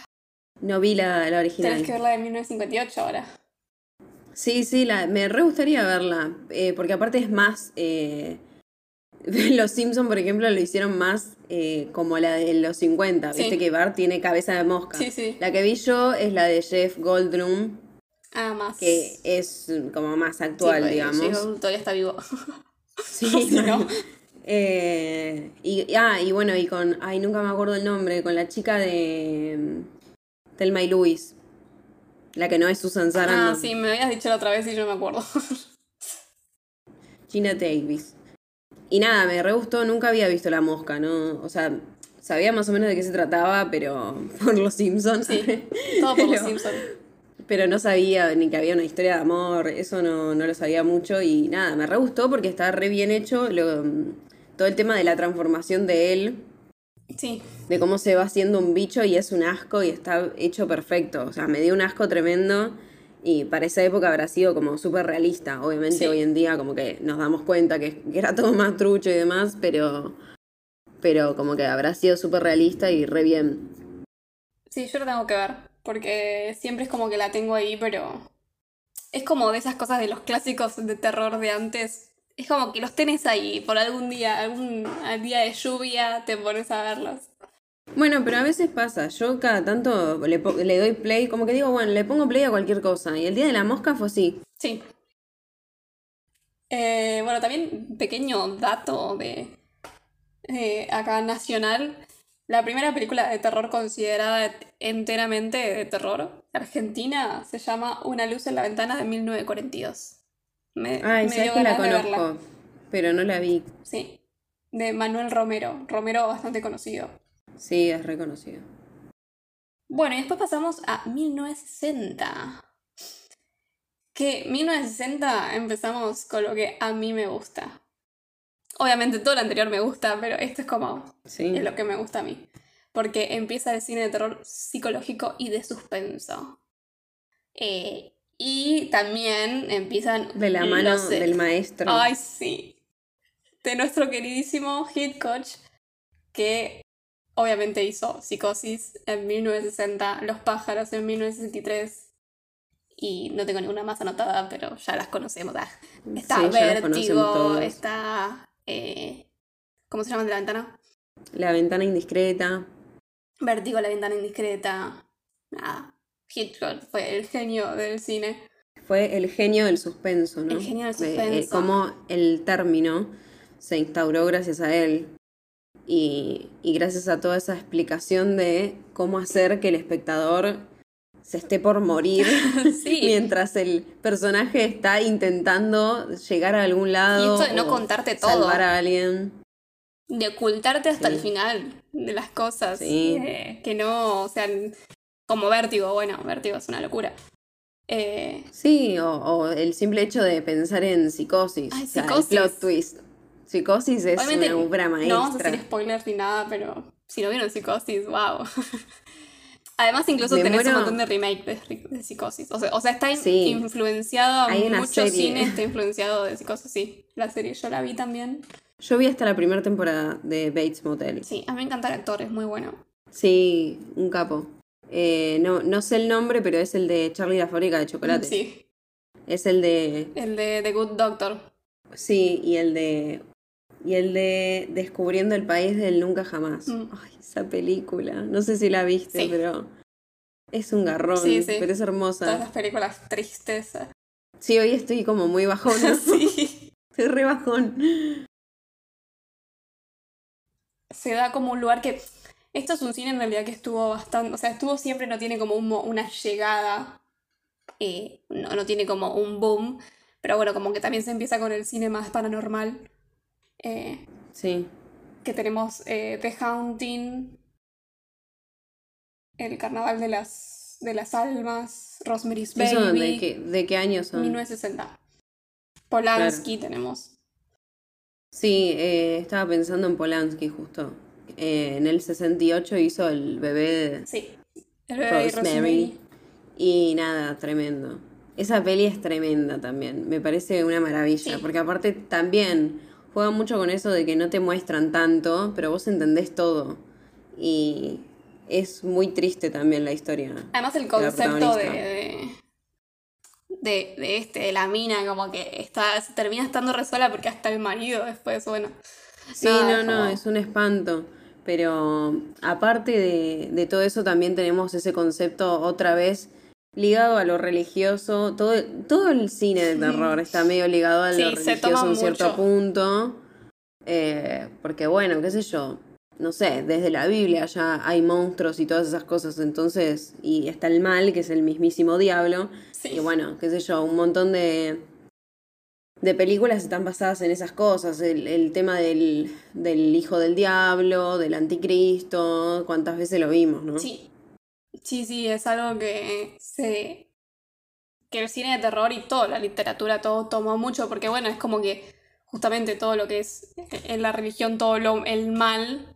No vi la, la original. Tienes que ver la de 1958 ahora. Sí, sí, la, me re gustaría verla, eh, porque aparte es más... Eh, los Simpsons, por ejemplo, lo hicieron más eh, como la de los 50, viste que Bart tiene cabeza de mosca. Sí, sí. La que vi yo es la de Jeff Goldblum. Ah, más. Que es como más actual, sí, digamos. Jeff todavía está vivo. Sí, sí ¿no? y, ah, y bueno, y con, ay, nunca me acuerdo el nombre, con la chica de Telma y Luis. La que no es Susan Sarandon. Ah, sí, me habías dicho la otra vez y yo no me acuerdo. Gina Davis. Y nada, me re gustó, nunca había visto La Mosca, ¿no? O sea, sabía más o menos de qué se trataba, pero por los Simpsons. Sí, todo por los Simpsons. Pero no sabía ni que había una historia de amor, eso no, no lo sabía mucho y nada, me re gustó porque está re bien hecho todo el tema de la transformación de él Sí. De cómo se va haciendo un bicho y es un asco y está hecho perfecto. O sea, me dio un asco tremendo y para esa época habrá sido como súper realista. Obviamente hoy en día como que nos damos cuenta que, era todo más trucho y demás, pero, pero como que habrá sido súper realista y re bien. Sí, yo lo tengo que ver, porque siempre es como que la tengo ahí, pero es como de esas cosas de los clásicos de terror de antes es como que los tenés ahí por algún día, algún día de lluvia te pones a verlos. Bueno, pero a veces pasa, yo cada tanto le, le, doy play, como que digo, bueno, le pongo play a cualquier cosa. Y el día de la mosca fue así. Sí. Eh, bueno, también pequeño dato de acá nacional. La primera película de terror considerada enteramente de terror argentina se llama Una luz en la ventana de 1942. Me, Ay, me dio que la conozco, pero no la vi. Sí, de Manuel Romero. Romero bastante conocido. Sí, es reconocido. Bueno, y después pasamos a 1960. Que 1960 empezamos con lo que a mí me gusta. Obviamente todo lo anterior me gusta, pero esto es como Sí. es lo que me gusta a mí. Porque empieza el cine de terror psicológico y de suspenso. Eh, y también empiezan De la mano los- del maestro. Ay, sí. De nuestro queridísimo Hitchcock, que obviamente hizo Psicosis en 1960, Los pájaros en 1963. Y no tengo ninguna más anotada, pero ya las conocemos. Ah, Está Sí, Vértigo, está. eh, ¿Cómo se llama de la ventana? La ventana indiscreta. Vértigo, la ventana indiscreta. Nada. Hitchcock fue el genio del cine. Fue el genio del suspenso, ¿no? El genio del De- eh, suspenso. cómo el término se instauró gracias a él. Y, y gracias a toda esa explicación de cómo hacer que el espectador se esté por morir Sí. mientras el personaje está intentando llegar a algún lado. Y esto de no contarte todo. Salvar a alguien. de ocultarte hasta Sí. el final de las cosas. Sí. eh, que no, o sea, como vértigo, bueno, vértigo es una locura. Eh, Sí, o, o el simple hecho de pensar en psicosis. Ay, o sea, Psicosis. El plot twist. Psicosis es obviamente, una obra maestra. no vamos a hacer spoilers ni nada, pero si no vieron Psicosis, wow. Además, incluso Me tenés muero- un montón de remake de, de Psicosis. O sea, o sea está in- Sí. influenciado, Hay una mucho cine está influenciado de Psicosis, sí. La serie yo la vi también. Yo vi hasta la primera temporada de Bates Motel. Sí, a mí me encanta el actor, es muy bueno. Sí, un capo. Eh, no, no sé el nombre, pero es el de Charlie la fábrica de chocolate. Sí, Es el de. el de The Good Doctor. Sí, y el de. Y el de Descubriendo el país del nunca jamás. Mm. Ay, esa película. No sé si la viste, Sí. pero. Es un garrón, Sí, sí. pero es hermosa. Todas las películas tristes. Sí, hoy estoy como muy bajón. sí. Estoy re bajón. se da como un lugar que. Esto es un cine en realidad que estuvo bastante. O sea, estuvo siempre, no tiene como un una llegada. eh, no, no tiene como un boom. Pero bueno, como que también se empieza con el cine más paranormal. eh, Sí. que tenemos eh, The Haunting. El Carnaval de las, de las Almas. Rosemary's ¿Eso Baby. de qué, de qué años son? 1960. Polanski tenemos. Sí, eh, estaba pensando en Polanski justo. Eh, en el 68 hizo el bebé de Sí. El bebé Rosemary. Rosemary. Y nada, tremendo. Esa peli es tremenda también. Me parece una maravilla. Sí. Porque aparte también juega mucho con eso de que no te muestran tanto, pero vos entendés todo. Y es muy triste también la historia. Además el concepto de, de, de, de este, de la mina, como que está, termina estando re sola porque hasta el marido después, bueno. Sí, nada, no, no, como- es un espanto. Pero aparte de, de todo eso, también tenemos ese concepto otra vez ligado a lo religioso. Todo, todo el cine de terror está medio ligado a lo Sí, religioso a un cierto mucho. punto. Eh, porque bueno, qué sé yo, no sé, desde la Biblia ya hay monstruos y todas esas cosas. Entonces, y está el mal, que es el mismísimo diablo. Sí. Y bueno, qué sé yo, un montón de, de películas están basadas en esas cosas. El, el tema del, del hijo del diablo, del anticristo, cuántas veces lo vimos, ¿no? Sí. Sí, sí, es algo que se. que el cine de terror y toda la literatura, todo tomó mucho, porque bueno, es como que justamente todo lo que es en la religión, todo lo, el mal,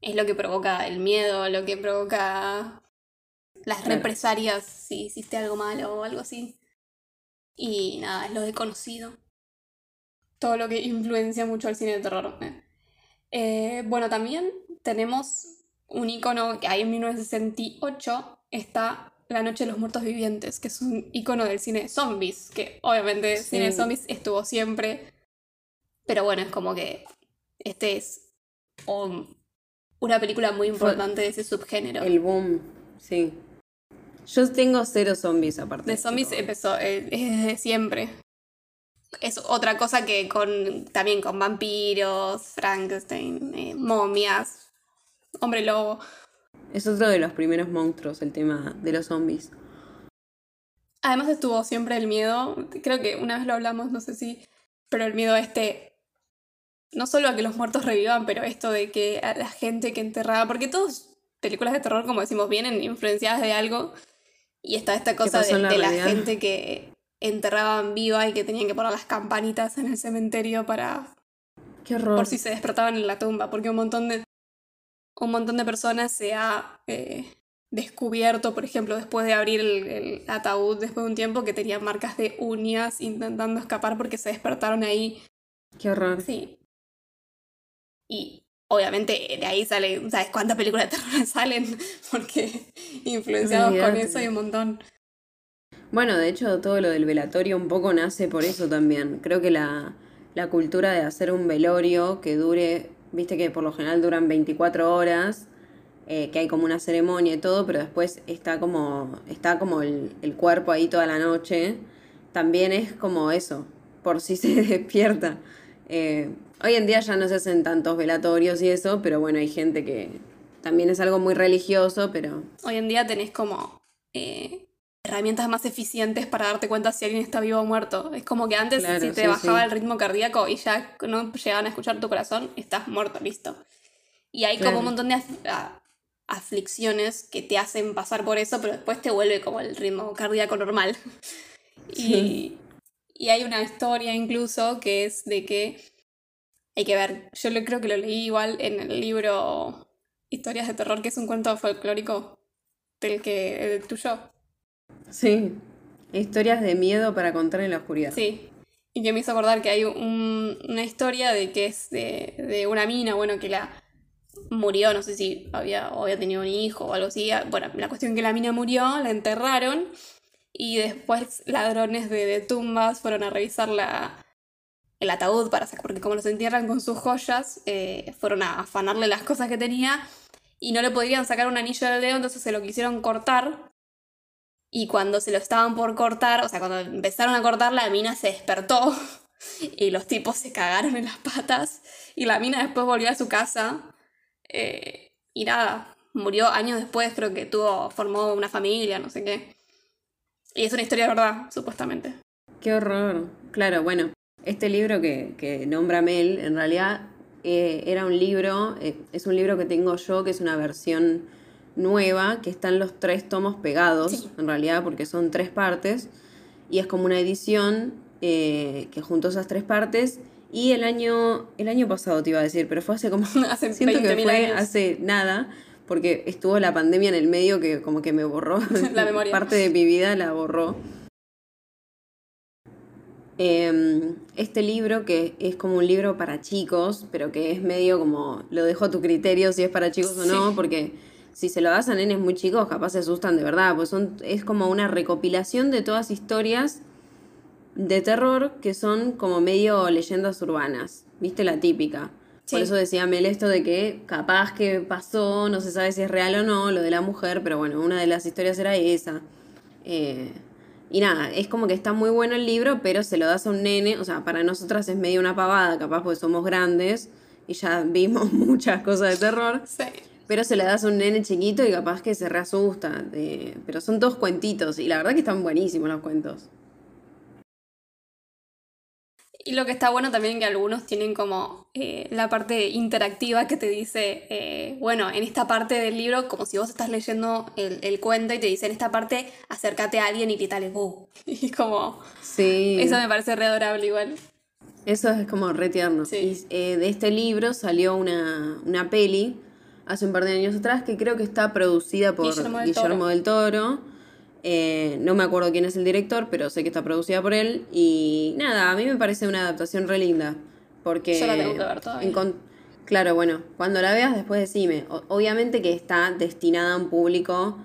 es lo que provoca el miedo, lo que provoca las Claro. represalias si hiciste algo malo o algo así. Y nada, es lo desconocido. Todo lo que influencia mucho al cine de terror. eh. Eh, bueno, también tenemos un icono que hay en 1968, está La Noche de los Muertos Vivientes, que es un icono del cine de zombies, que obviamente el cine de zombies estuvo siempre, pero bueno, es como que este es un- una película muy Fue- importante de ese subgénero. El boom, sí. Yo tengo cero zombies aparte. De zombies tipo. empezó, eh, es desde siempre. Es otra cosa que con también con vampiros, Frankenstein, eh, momias, hombre lobo. Es otro de los primeros monstruos, el tema de los zombies. Además estuvo siempre el miedo, creo que una vez lo hablamos, no sé si, pero el miedo a este, no solo a que los muertos revivan, pero esto de que a la gente que enterraba, porque todas películas de terror, como decimos, vienen influenciadas de algo, y está esta cosa de, la de la realidad? gente que enterraban viva y que tenían que poner las campanitas en el cementerio para Qué horror. por si se despertaban en la tumba, porque un montón de un montón de personas se ha eh, descubierto, por ejemplo, después de abrir el, el ataúd después de un tiempo, que tenían marcas de uñas intentando escapar porque se despertaron ahí. Qué horror. Sí. Y obviamente de ahí sale, ¿sabes cuántas películas de terror salen? Porque influenciados con eso hay un montón. Bueno, de hecho, todo lo del velatorio un poco nace por eso también. Creo que la, la cultura de hacer un velorio que dure, viste que por lo general duran 24 horas, eh, que hay como una ceremonia y todo, pero después está como, está como el, el cuerpo ahí toda la noche. También es como eso, por si se despierta. Eh, hoy en día ya no se hacen tantos velatorios y eso, pero bueno, hay gente que también es algo muy religioso, pero Hoy en día tenés como eh, herramientas más eficientes para darte cuenta si alguien está vivo o muerto. Es como que antes Claro, si te sí, bajaba sí. el ritmo cardíaco y ya no llegaban a escuchar tu corazón, estás muerto, listo. Y hay Claro. como un montón de af- aflicciones que te hacen pasar por eso, pero después te vuelve como el ritmo cardíaco normal. Sí. y hay una historia incluso que es de que hay que ver, yo lo, creo que lo leí igual en el libro Historias de Terror, que es un cuento folclórico del que el tuyo. Sí, historias de miedo para contar en la oscuridad. Sí. Y que me hizo acordar que hay un- una historia de que es de, de una mina, bueno, que la murió, no sé si había, o había tenido un hijo o algo así. Bueno, la cuestión es que la mina murió, la enterraron y después ladrones de, tumbas fueron a revisar la, el ataúd para sacar, porque como los entierran con sus joyas, eh, fueron a afanarle las cosas que tenía y no le podrían sacar un anillo del dedo, entonces se lo quisieron cortar. Y cuando se lo estaban por cortar, o sea, cuando empezaron a cortar, la mina se despertó y los tipos se cagaron en las patas y la mina después volvió a su casa eh, y nada, murió años después, creo que tuvo, formó una familia, no sé qué. Y es una historia de verdad, supuestamente. Qué horror. Claro, bueno, este libro que, que nombra Mel, en realidad eh, era un libro, eh, es un libro que tengo yo, que es una versión nueva, que están los tres tomos pegados, Sí. en realidad, porque son tres partes, y es como una edición eh, que juntó esas tres partes. Y el año, el año pasado te iba a decir, pero fue hace como Hace Siento que 20.000 fue años. hace nada, porque estuvo la pandemia en el medio que como que me borró. La memoria. Parte de mi vida la borró. Em, este libro, que es como un libro para chicos, pero que es medio como, lo dejo a tu criterio si es para chicos o no, Sí. porque si se lo das a nenes muy chicos, capaz se asustan de verdad, pues son, es como una recopilación de todas historias de terror que son como medio leyendas urbanas, ¿viste? La típica. Por eso decía Mel esto de que capaz que pasó, no se sabe si es real o no, lo de la mujer, pero bueno, una de las historias era esa. Eh, y nada, es como que está muy bueno el libro, pero se lo das a un nene, o sea, para nosotras es medio una pavada, capaz porque somos grandes y ya vimos muchas cosas de terror, Sí. pero se le das a un nene chiquito y capaz que se reasusta. de- pero son todos cuentitos y la verdad que están buenísimos los cuentos. Y lo que está bueno también que algunos tienen como eh, la parte interactiva que te dice, eh, bueno, en esta parte del libro, como si vos estás leyendo el, el cuento y te dice en esta parte, acércate a alguien y gritale, ¡bu! Y como, Sí. eso me parece re adorable igual. Eso es como re tierno. Sí. Y eh, de este libro salió una, una peli hace un par de años atrás que creo que está producida por Guillermo Guillermo del del Toro. Eh, no me acuerdo quién es el director, pero sé que está producida por él. Y nada, a mí me parece una adaptación re linda. Porque. Yo la tengo que ver todavía. Claro, bueno, cuando la veas después decime. O- obviamente que está destinada a un público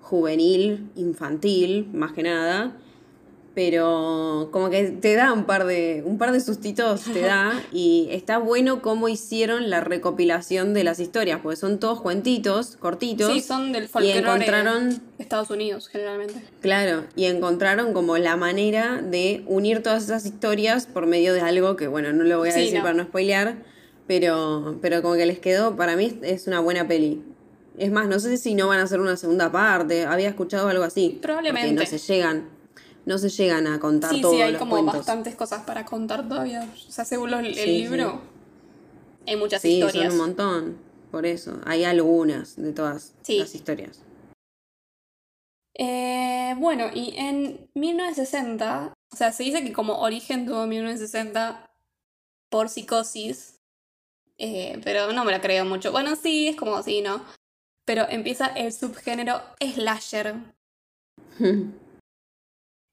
juvenil, infantil, más que nada. Pero como que te da un par de, un par de sustitos, te da, y está bueno cómo hicieron la recopilación de las historias, porque son todos cuentitos, cortitos. Sí, son del y folclore encontraron, de Estados Unidos, generalmente. claro, y encontraron como la manera de unir todas esas historias por medio de algo que, bueno, no lo voy a Sí, decir no. para no spoilear, Pero, pero como que les quedó, para mí es una buena peli. Es más, no sé si no van a hacer una segunda parte. Había escuchado algo así. Probablemente. no se llegan, no se llegan a contar sí, todos sí, hay los como cuentos. bastantes cosas para contar todavía. O sea, según los- el Sí, libro, hay muchas Sí, historias. son un montón. Por eso, hay algunas de todas Sí. las historias. Eh, bueno, y en 1960, o sea, se dice que como origen tuvo 1960 por psicosis, eh, pero no me la creo mucho. Bueno, sí, es como así, ¿no? Pero empieza el subgénero slasher,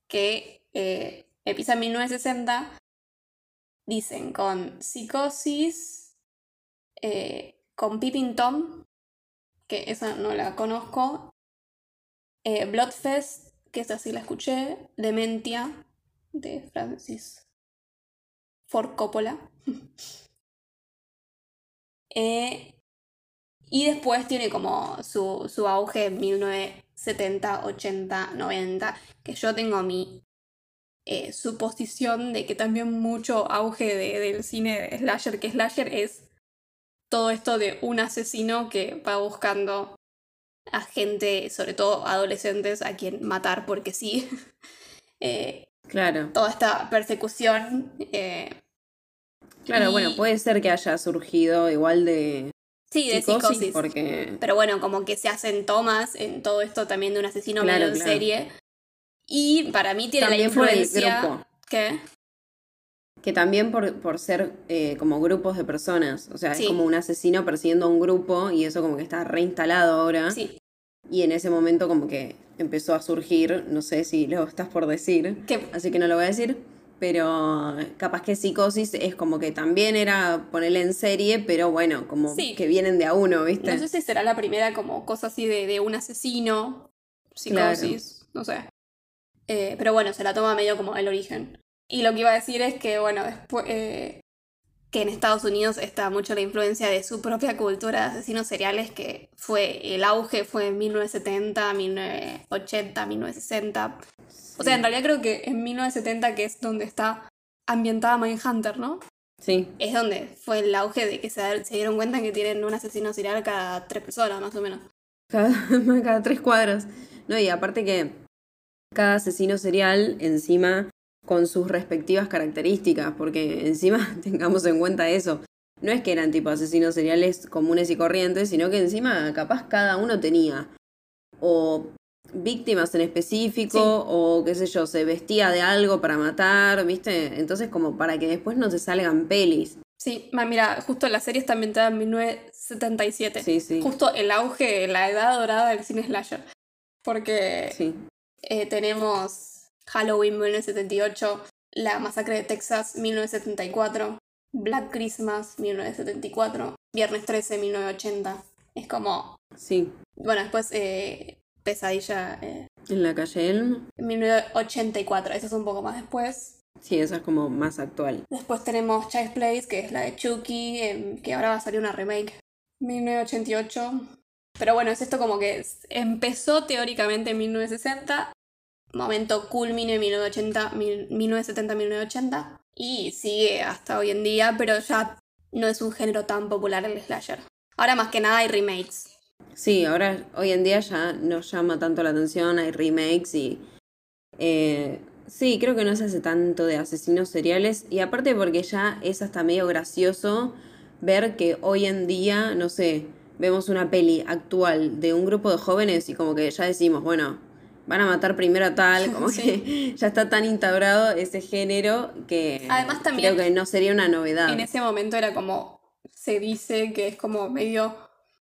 que eh, empieza en 1960, dicen, con psicosis, eh, con Peeping Tom, que esa no la conozco, eh, Bloodfest, que esa sí la escuché, Dementia, de Francis Ford Coppola. Eh, y después tiene como su, su auge en 1970, 80, 90, que yo tengo mi eh, suposición de que también mucho auge de- del cine de slasher, que slasher es todo esto de un asesino que va buscando a gente, sobre todo adolescentes, a quien matar porque sí. Eh, Claro. toda esta persecución. eh, Claro, Y- bueno, puede ser que haya surgido igual de sí, de psicosis, psicosis. porque Pero bueno, como que se hacen tomas en todo esto también de un asesino Claro, medio en claro. serie. Y para mí tiene también la por el influencia. grupo, ¿Qué? que también por, por ser eh, como grupos de personas, o sea, Sí. es como un asesino persiguiendo a un grupo y eso como que está reinstalado ahora Sí. y en ese momento como que empezó a surgir, no sé si lo estás por decir, Que, así que no lo voy a decir, pero capaz que psicosis es como que también era ponerle en serie, pero bueno, como Sí. que vienen de a uno, ¿viste? no sé si será la primera como cosa así de, de un asesino. Psicosis. No sé. Eh, pero bueno, se la toma medio como el origen. Y lo que iba a decir es que, bueno, después. eh, que en Estados Unidos está mucho la influencia de su propia cultura de asesinos seriales, que fue. El auge fue en 1970, 1980, 1960. O sea, en realidad creo que en 1970, que es donde está ambientada Mindhunter, ¿no? Sí, Es donde fue el auge de que se, se dieron cuenta que tienen un asesino serial cada tres personas, más o menos. cada, cada tres cuadras. No, y aparte que cada asesino serial encima con sus respectivas características, porque encima tengamos en cuenta eso. No es que eran tipo asesinos seriales comunes y corrientes, sino que encima capaz cada uno tenía o víctimas en específico Sí. o qué sé yo, se vestía de algo para matar, ¿viste? Entonces como para que después no te salgan pelis. Sí, mira, justo la serie está ambientada en 1977. Sí, sí. Justo el auge, la edad dorada del cine slasher. Porque Sí. eh, tenemos Halloween 1978, La Masacre de Texas 1974, Black Christmas 1974, Viernes 13 1980. Es como, Sí. bueno, después eh, Pesadilla eh, En la calle Elm. 1984, eso es un poco más después. Sí, esa es como más actual. Después tenemos Child's Place, que es la de Chucky, em, que ahora va a salir una remake. 1988. Pero bueno, es esto como que empezó teóricamente en 1960, momento culmine 1980, mil- 1970-1980, y sigue hasta hoy en día, pero ya no es un género tan popular el slasher. Ahora más que nada hay remakes. Sí, ahora, hoy en día ya no llama tanto la atención, hay remakes y... eh, sí, creo que no se hace tanto de asesinos seriales y aparte porque ya es hasta medio gracioso ver que hoy en día, no sé, vemos una peli actual de un grupo de jóvenes y como que ya decimos, bueno, van a matar primero a tal, como Sí. que ya está tan instaurado ese género que Además, también creo que no sería una novedad. En ese momento era como, se dice que es como medio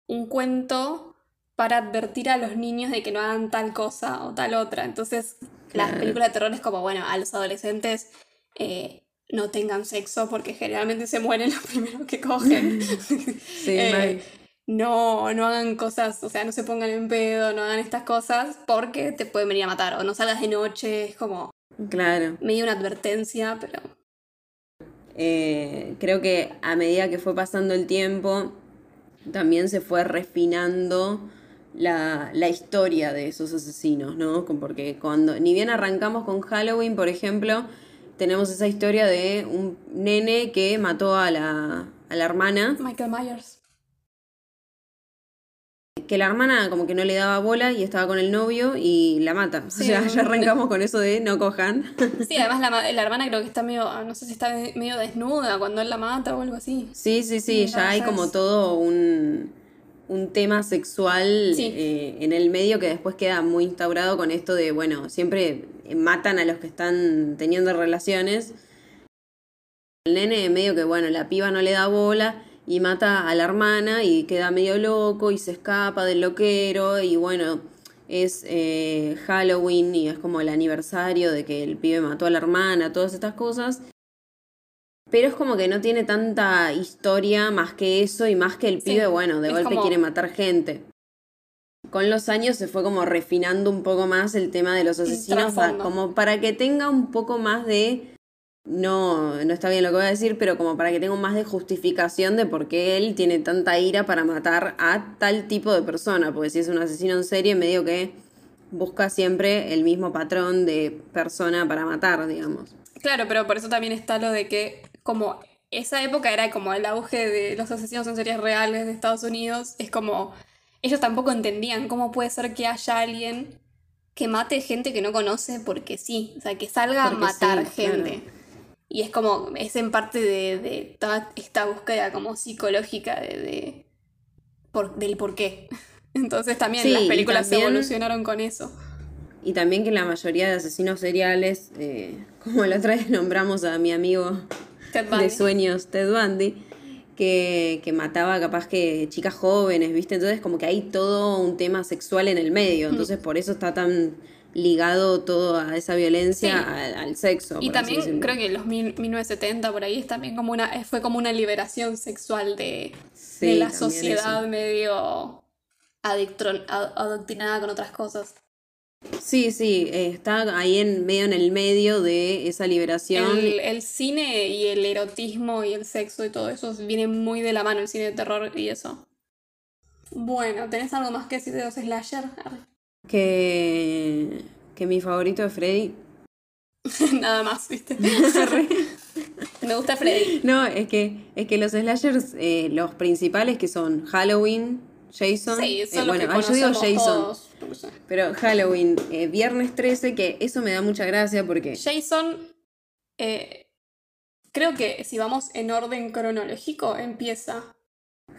un cuento para advertir a los niños de que no hagan tal cosa o tal otra. Entonces, las Claro. películas de terror es como, bueno, a los adolescentes eh, no tengan sexo porque generalmente se mueren los primeros que cogen. Sí, Eh. No, no hagan cosas, o sea, no se pongan en pedo, no hagan estas cosas porque te pueden venir a matar. O no salgas de noche, es como Claro. medio una advertencia, pero Eh, creo que a medida que fue pasando el tiempo, también se fue refinando la, la historia de esos asesinos, ¿no? Porque cuando, ni bien arrancamos con Halloween, por ejemplo, tenemos esa historia de un nene que mató a la, a la hermana. Michael Myers. Que la hermana como que no le daba bola y estaba con el novio y la mata. Sí, o sea, ya arrancamos con eso de no cojan. Sí, además la, la hermana creo que está medio, no sé si está medio desnuda cuando él la mata o algo así. Sí, sí, sí, ya hay como todo un, un tema sexual Sí. eh, en el medio que después queda muy instaurado con esto de, bueno, siempre matan a los que están teniendo relaciones. El nene medio que, bueno, la piba no le da bola y mata a la hermana y queda medio loco y se escapa del loquero y bueno, es eh, Halloween y es como el aniversario de que el pibe mató a la hermana, todas estas cosas. Pero es como que no tiene tanta historia más que eso y más que el Sí, pibe, bueno, de golpe como- quiere matar gente. Con los años se fue como refinando un poco más el tema de los asesinos, como para que tenga un poco más de... No, no está bien lo que voy a decir, pero como para que tenga más de justificación de por qué él tiene tanta ira para matar a tal tipo de persona. Porque si es un asesino en serie, medio que busca siempre el mismo patrón de persona para matar, digamos. Claro, pero por eso también está lo de que como esa época era como el auge de los asesinos en series reales de Estados Unidos, es como ellos tampoco entendían cómo puede ser que haya alguien que mate gente que no conoce porque sí, o sea, que salga a matar sí, claro. Y es como, es en parte de, de toda esta búsqueda como psicológica de, de por, del por qué. Entonces también Sí, las películas también- se evolucionaron con eso. Y también que la mayoría de asesinos seriales, eh, como la otra vez nombramos a mi amigo Ted Bundy. de sueños, Ted Bundy, que, que mataba capaz que chicas jóvenes, ¿viste? Entonces como que hay todo un tema sexual en el medio, entonces por eso está tan ligado todo a esa violencia Sí. al, al sexo. Y también creo que en los mil- 1970 por ahí es también como una, fue como una liberación sexual de, Sí, de la sociedad eso. medio adictron- ad- adoctrinada con otras cosas. Sí, sí, eh, está ahí en medio en el medio de esa liberación. El, el cine y el erotismo y el sexo y todo eso vienen muy de la mano, el cine de terror y eso. Bueno, ¿tenés algo más que decir de los slasher? Que, que mi favorito es Freddy. Nada más, ¿viste? Me gusta Freddy. No, es que, es que los slashers, eh, los principales que son Halloween, Jason. Sí, eh, son los bueno, que ah, yo digo Jason, todos. pero Halloween, eh, viernes 13, que eso me da mucha gracia porque. Jason, eh, creo que si vamos en orden cronológico, empieza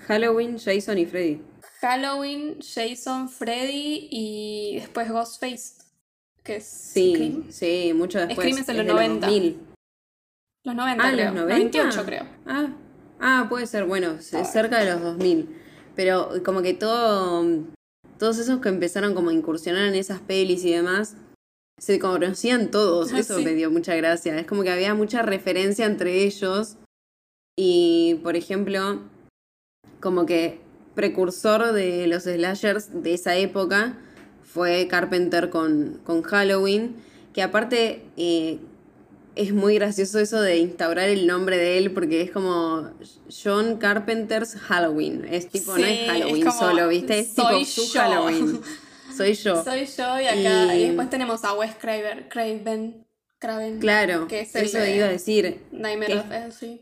Halloween, Jason y Freddy. Halloween, Jason, Freddy y después Ghostface, que es Sí, Scream. sí, mucho después. Scream es en los de 90. 2000. Los 90, Ah, creo. los 90. 98, creo. Ah, ah, puede ser, bueno, c- A ver. cerca de los 2000. Pero como que todo, todos esos que empezaron como a incursionar en esas pelis y demás, se conocían todos. Ah, Eso sí. me dio mucha gracia. Es como que había mucha referencia entre ellos. Y, por ejemplo, como que precursor de los slashers de esa época fue Carpenter con, con Halloween, que aparte eh, es muy gracioso eso de instaurar el nombre de él, porque es como John Carpenter's Halloween. Es tipo, no es Halloween es como, solo, ¿viste? Es tipo soy su yo. Halloween. Soy yo. Soy yo y acá. Y... Y- después tenemos a Wes Craven. Craven. Craven. Claro, Que es el eso de- iba a decir. Nightmare que- of Street.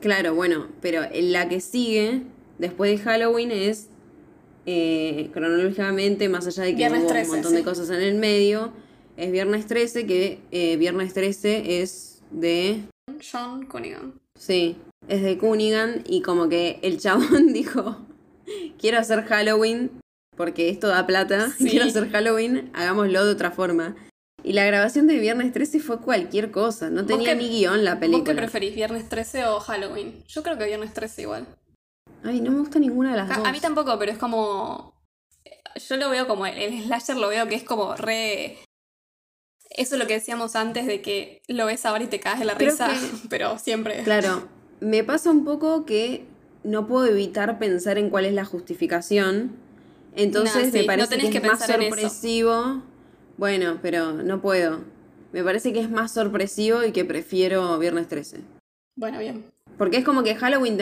Claro, bueno, pero la que sigue, después de Halloween, es eh, cronológicamente, más allá de que Viernes hubo 13, un montón de cosas en el medio, es Viernes 13, que eh, Viernes 13 es de... John Cunningham. Sí, es de Cunningham y como que el chabón dijo, quiero hacer Halloween porque esto da plata, Sí. quiero hacer Halloween, hagámoslo de otra forma. Y la grabación de Viernes 13 fue cualquier cosa, no ¿Vos tenía ni guion la ¿Vos qué película. preferís, Viernes 13 o Halloween? Yo creo que Viernes 13 igual. Ay, no me gusta ninguna de las A, dos. a mí tampoco, pero es como. Yo lo veo como. El, el slasher lo veo que es como re. Eso es lo que decíamos antes de que lo ves ahora y te caes de la Creo risa, que- pero siempre. Claro, me pasa un poco que no puedo evitar pensar en cuál es la justificación. Entonces Nah, sí, me no parece tenés que es que más sorpresivo. Bueno, pero no puedo. Me parece que es más sorpresivo y que prefiero Viernes 13. Bueno, bien. Porque es como que Halloween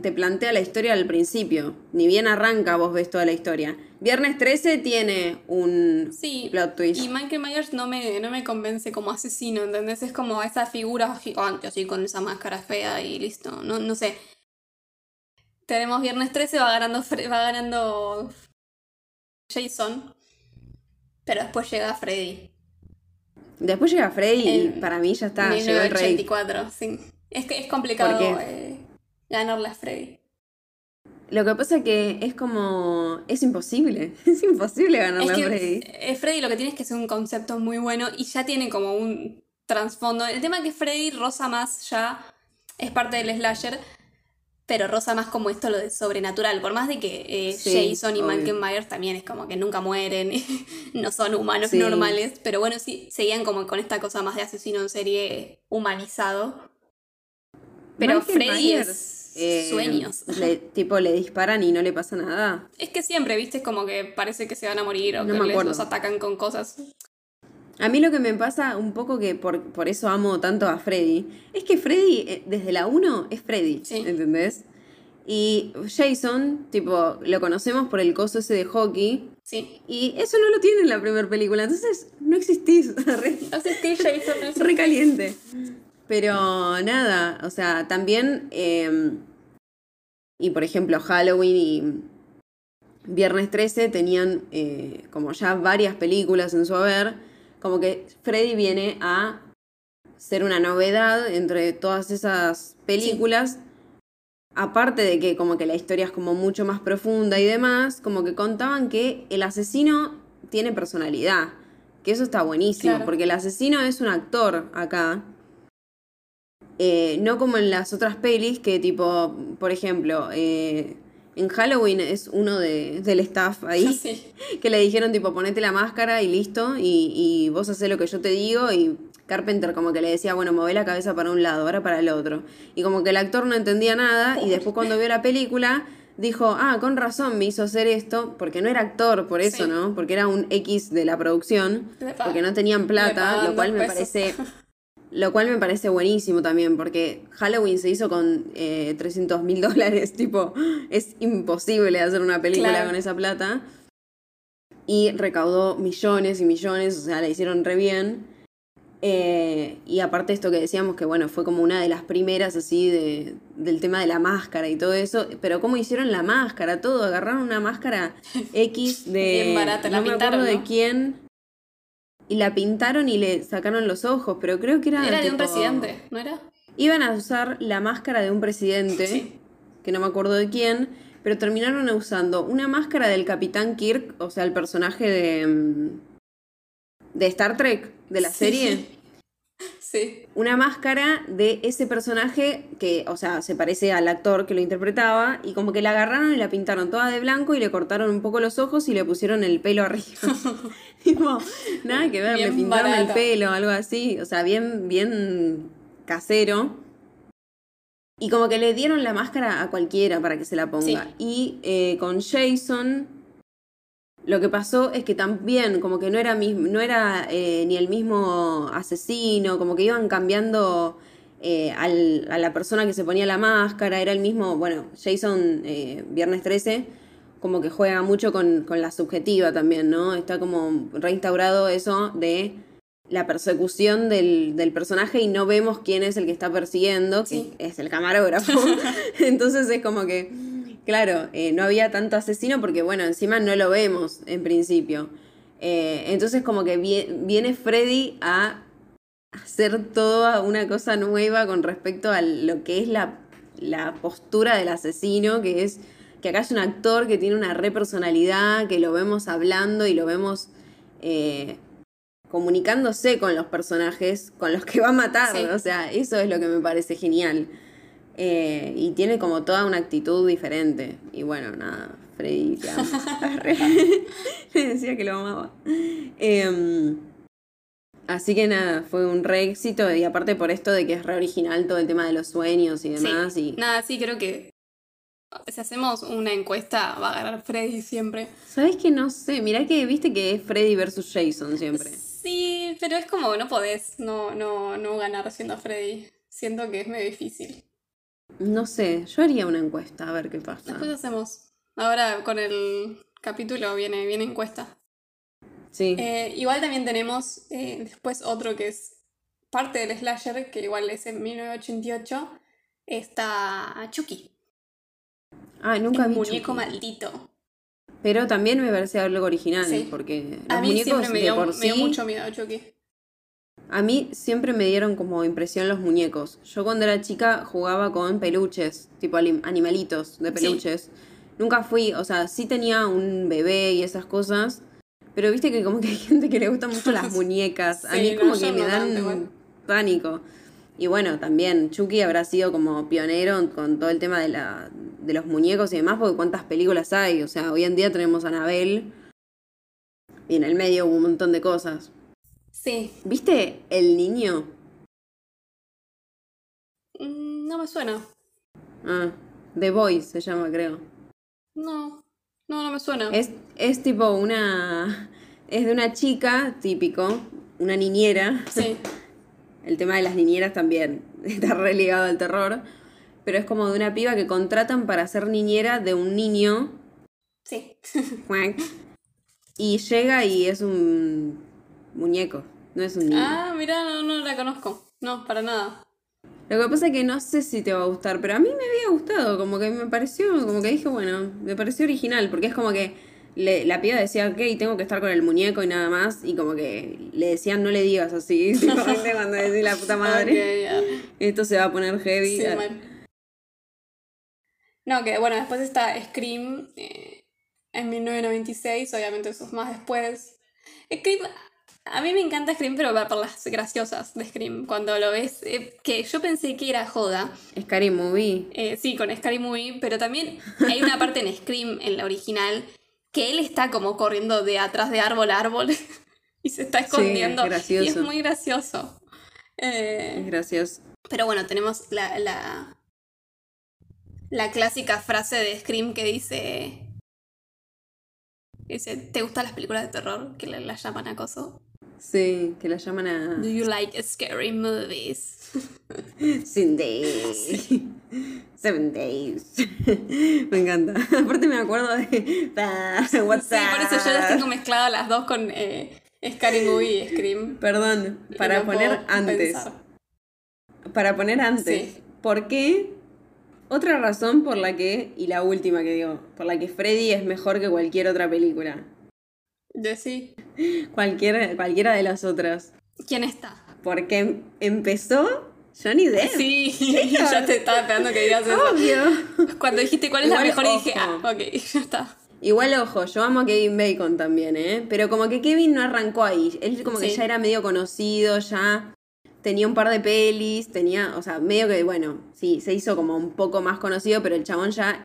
te, plantea la historia al principio. Ni bien arranca, vos ves toda la historia. Viernes 13 tiene un Sí. plot twist. Y Michael Myers no me, no me convence como asesino, ¿entendés? Es como esa figura gigante, así con esa máscara fea y listo. No, no sé. Tenemos viernes 13, va ganando, va ganando Jason. Pero después llega Freddy. Después llega Freddy y para mí ya está, llegó el rey. 1984, sí. Es que es complicado ¿Por eh, ganarle a Freddy. Lo que pasa que es como. Es imposible. Es imposible ganarle Es a Freddy. eh, Freddy lo que tiene es que es un concepto muy bueno y ya tiene como un trasfondo. El tema es que Freddy roza más ya es parte del slasher, pero roza más como esto lo de sobrenatural. Por más de que eh, Sí, Jason y. Michael Myers también es como que nunca mueren, no son humanos Sí. normales, pero bueno, sí, seguían como con esta cosa más de asesino en serie humanizado. Pero Michael Freddy Myers, es eh, sueños. le- tipo, le disparan y no le pasa nada. Es que siempre, viste, es como que parece que se van a morir o No que les, los atacan con cosas. A mí lo que me pasa un poco que por, por eso amo tanto a Freddy, es que Freddy, eh, desde la 1, es Freddy, Sí. ¿entendés? Y Jason, tipo, lo conocemos por el coso ese de hockey, Sí. y eso no lo tiene en la primera película, entonces no existís, Así que Jason es re caliente. Pero nada, o sea, también, eh, y por ejemplo, Halloween y Viernes 13 tenían eh, como ya varias películas en su haber, como que Freddy viene a ser una novedad entre todas esas películas. Aparte de que como que la historia es como mucho más profunda y demás, como que contaban que el asesino tiene personalidad. Que eso está buenísimo, Claro. porque el asesino es un actor acá. Eh, no como en las otras pelis, que tipo, por ejemplo, eh, en Halloween es uno de, del staff ahí Sí. que le dijeron tipo ponete la máscara y listo y, y vos haces lo que yo te digo y Carpenter como que le decía bueno mueve la cabeza para un lado ahora para el otro y como que el actor no entendía nada y después cuando vio la película dijo ah con razón me hizo hacer esto porque no era actor por eso Sí. no porque era un X de la producción porque no tenían plata lo cual me parece lo cual me parece buenísimo también, porque Halloween se hizo con eh, 300 mil dólares, tipo, es imposible hacer una película Claro. con esa plata. Y recaudó millones y millones, o sea, la hicieron re bien. Eh, y aparte esto que decíamos que, bueno, fue como una de las primeras así de, del tema de la máscara y todo eso, pero cómo hicieron la máscara, todo, agarraron una máscara X de... Bien barata, la no me de quién. Y la pintaron y le sacaron los ojos, pero creo que era... Era de un presidente, ¿no era? Iban a usar la máscara de un presidente, Sí. que no me acuerdo de quién, pero terminaron usando una máscara del Capitán Kirk, o sea, el personaje de, mm, de Star Trek, de la Sí. serie. Sí. Una máscara de ese personaje que, o sea, se parece al actor que lo interpretaba, y como que la agarraron y la pintaron toda de blanco y le cortaron un poco los ojos y le pusieron el pelo arriba. tipo, nada que ver, le Bien pintaron el pelo, algo así, o sea, bien, bien casero. Y como que le dieron la máscara a cualquiera para que se la ponga. Sí. Y eh, con Jason, lo que pasó es que también, como que no era, mis- no era eh, ni el mismo asesino, como que iban cambiando eh, al- a la persona que se ponía la máscara, era el mismo, bueno, Jason, eh, Viernes 13, como que juega mucho con, con la subjetiva también, ¿no? Está como reinstaurado eso de la persecución del, del personaje y no vemos quién es el que está persiguiendo, que Sí. es el camarógrafo. Entonces es como que, claro, eh, no había tanto asesino porque, bueno, encima no lo vemos en principio. Eh, entonces como que vie- viene Freddy a hacer toda una cosa nueva con respecto a lo que es la, la postura del asesino, que es que acá es un actor que tiene una repersonalidad, que lo vemos hablando y lo vemos eh, comunicándose con los personajes con los que va a matar. Sí. O sea, eso es lo que me parece genial. Eh, y tiene como toda una actitud diferente. Y bueno, nada, Freddy, te amo. Le decía que lo amaba. Em, así que nada, fue un re éxito. Y aparte por esto de que es re original todo el tema de los sueños y demás. sí. Y, Nada, sí, creo que si hacemos una encuesta va a ganar Freddy siempre. ¿Sabes que No sé, mirá que viste que es Freddy versus Jason siempre. Sí, pero es como no podés no, no, no ganar siendo Freddy. Siento que es medio difícil. No sé, yo haría una encuesta a ver qué pasa. Después hacemos. Ahora con el capítulo viene, viene encuesta. Sí. Eh, igual también tenemos eh, después otro que es parte del slasher, que igual es en 1988. Está Chucky. ah, nunca el vi muñeco Chucky. maldito. Pero también me parece algo original, Sí. porque A los mí muñecos siempre me de dio, por me dio sí- mucho miedo Chucky. A mí siempre me dieron como impresión los muñecos. Yo cuando era chica jugaba con peluches, tipo animalitos de Sí. peluches. Nunca fui, o sea, sí tenía un bebé y esas cosas, pero viste que como que hay gente que le gustan mucho las muñecas. A Sí, mí como que me dan pánico. Y bueno, también Chucky habrá sido como pionero con todo el tema de, la, de los muñecos y demás, porque cuántas películas hay. O sea, hoy en día tenemos a Anabel y en el medio hubo un montón de cosas. Sí. ¿Viste El Niño? Mm, No me suena. Ah, The Boy se llama, creo. No. No, no me suena. Es, es tipo una. Es de una chica, típico, una niñera. Sí. El tema de las niñeras también está re ligado al terror. Pero es como de una piba que contratan para ser niñera de un niño. Sí. Y llega y es un muñeco. No es un niño. Ah, mira, no, no la conozco. No, para nada. Lo que pasa es que no sé si te va a gustar, pero a mí me había gustado, como que me pareció, como que dije, bueno, me pareció original, porque es como que le- la piba decía, ok, tengo que estar con el muñeco y nada más, y como que le decían, no le digas así, ¿viste? cuando decís la puta madre, esto se va a poner heavy. Sí. No, que bueno, después está Scream eh, en 1996, obviamente eso es más después. Scream, a mí me encanta Scream, pero por las graciosas de Scream. Cuando lo ves, eh, que yo pensé que era joda, Scary Movie. eh, sí, con Scary Movie, pero también hay una parte en Scream, en la original, que él está como corriendo de atrás de árbol a árbol y se está escondiendo. gracioso. Y es muy gracioso. Eh, Es gracioso. pero bueno, tenemos la, la, la clásica frase de Scream que dice... Dice, ¿te gustan las películas de terror? Que la, la llaman acoso. Sí, que la llaman a Do you like scary movies? Sin Days. Seven Days. me encanta. Aparte me acuerdo de What's sí, por eso yo las tengo mezcladas las dos con eh, Scary Movie y Scream. Perdón, para no poner antes. pensar. Para poner antes. Sí. ¿Por qué? Otra razón por la que, y la última que digo, por la que Freddy es mejor que cualquier otra película. De sí. Cualquier, cualquiera de las otras. ¿Quién está? Porque empezó Johnny Depp. Sí, ya te estaba esperando que digas eso. Obvio. Cuando dijiste cuál es la Igual, mejor, dije, ojo. ah, ok, ya está. Igual, ojo, yo amo a Kevin Bacon también, ¿eh? Pero como que Kevin no arrancó ahí. Él como que Sí. ya era medio conocido, ya tenía un par de pelis, tenía, o sea, medio que, bueno, sí, se hizo como un poco más conocido, pero el chabón ya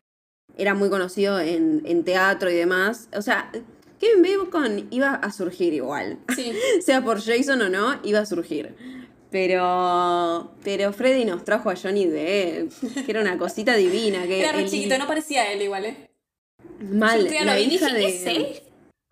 era muy conocido en, en teatro y demás. O sea, Kevin Bacon iba a surgir igual. Sí. sea por Jason o no, iba a surgir. Pero, pero Freddy nos trajo a Johnny Depp, que era una cosita divina. Que Era re chiquito, no parecía él igual, ¿eh? Mal, Yo la hija dije, de... ¿es él?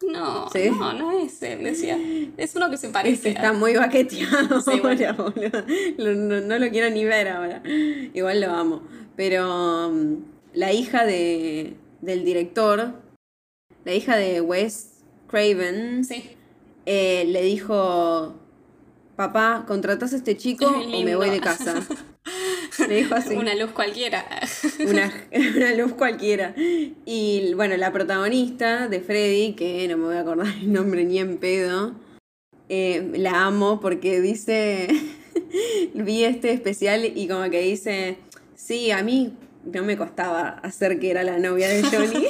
No, ¿Sí? no, no es él, decía. Es uno que se parece. está muy baqueteado Sí, bueno. ahora, boludo. No, no lo quiero ni ver ahora. Igual lo amo. Pero um, la hija de, del director, la hija de Wes Craven, Sí. eh, le dijo, papá, ¿contratás a este chico o me voy de casa? Le dijo así. Una luz cualquiera. una, una luz cualquiera. Y bueno, la protagonista de Freddy, que no me voy a acordar el nombre ni en pedo, eh, la amo porque dice, vi este especial y como que dice, sí, a mí no me costaba hacer que era la novia de Johnny.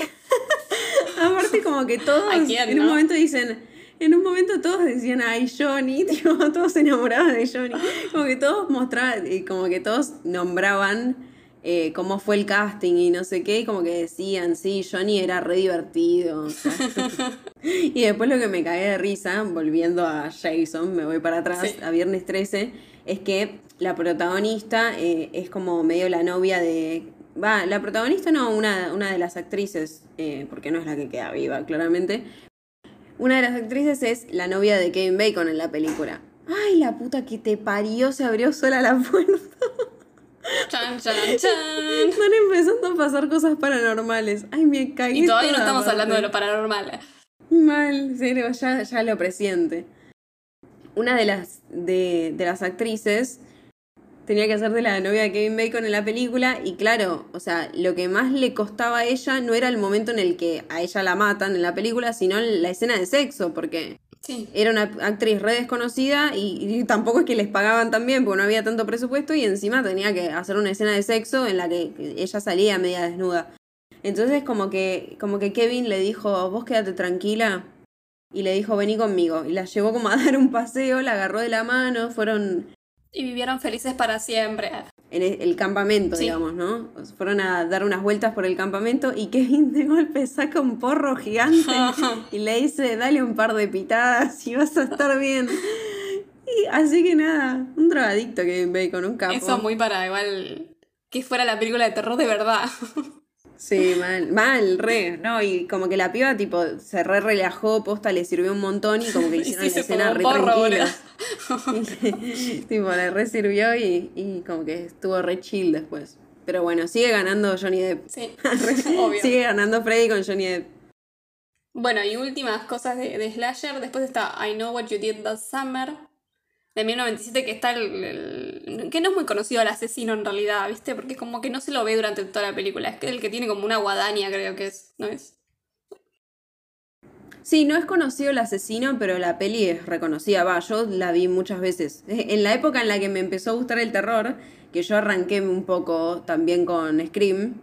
Aparte como que todos ¿A quién, en un momento dicen, en un momento todos decían, ay, Johnny, tipo, todos se enamoraban de Johnny. Como que todos mostraban, y como que todos nombraban eh, cómo fue el casting y no sé qué, y como que decían, sí, Johnny era re divertido. o sea. y después lo que me cagué de risa, volviendo a Jason, me voy para atrás, Sí. a Viernes 13, es que la protagonista eh, es como medio la novia de... Va, la protagonista no, una, una de las actrices, eh, porque no es la que queda viva, claramente. Una de las actrices es la novia de Kevin Bacon en la película. Ay, la puta que te parió, se abrió sola la puerta. Chan, chan, chan. Están empezando a pasar cosas paranormales. Ay, me caí. Y todavía no estamos hablando de lo paranormal. Mal, serio, ya, ya lo presiente. Una de las, de, de las actrices tenía que hacer de la novia de Kevin Bacon en la película y claro, o sea, lo que más le costaba a ella no era el momento en el que a ella la matan en la película, sino la escena de sexo, porque Sí. era una actriz re desconocida y, y tampoco es que les pagaban tan bien porque no había tanto presupuesto y encima tenía que hacer una escena de sexo en la que ella salía media desnuda. Entonces como que, como que Kevin le dijo, vos quédate tranquila y le dijo, vení conmigo. Y la llevó como a dar un paseo, la agarró de la mano, fueron Y vivieron felices para siempre. en el, campamento, Sí. digamos, ¿no? Fueron a dar unas vueltas por el campamento y Kevin de golpe saca un porro gigante y le dice, dale un par de pitadas y vas a estar bien. Y así que nada, un drogadicto Kevin Bacon, un capo. Eso muy para igual que fuera la película de terror de verdad. Sí, mal, mal, re, no, y como que la piba tipo se re relajó, posta le sirvió un montón y como que hicieron sí, la escena re tranquilos. tipo, le re sirvió y, y como que estuvo re chill después. Pero bueno, sigue ganando Johnny Depp. Sí, obvio. Sigue ganando Freddy con Johnny Depp. Bueno, y últimas cosas de, de Slasher. Después está I Know What You Did That Summer. De 1997 que está el, Que no es muy conocido el asesino en realidad, ¿viste? Porque como que no se lo ve durante toda la película. Es que el que tiene como una guadaña, creo que es. ¿No es? Sí, no es conocido el asesino, pero la peli es reconocida. Va, yo la vi muchas veces. En la época en la que me empezó a gustar el terror, que yo arranqué un poco también con Scream,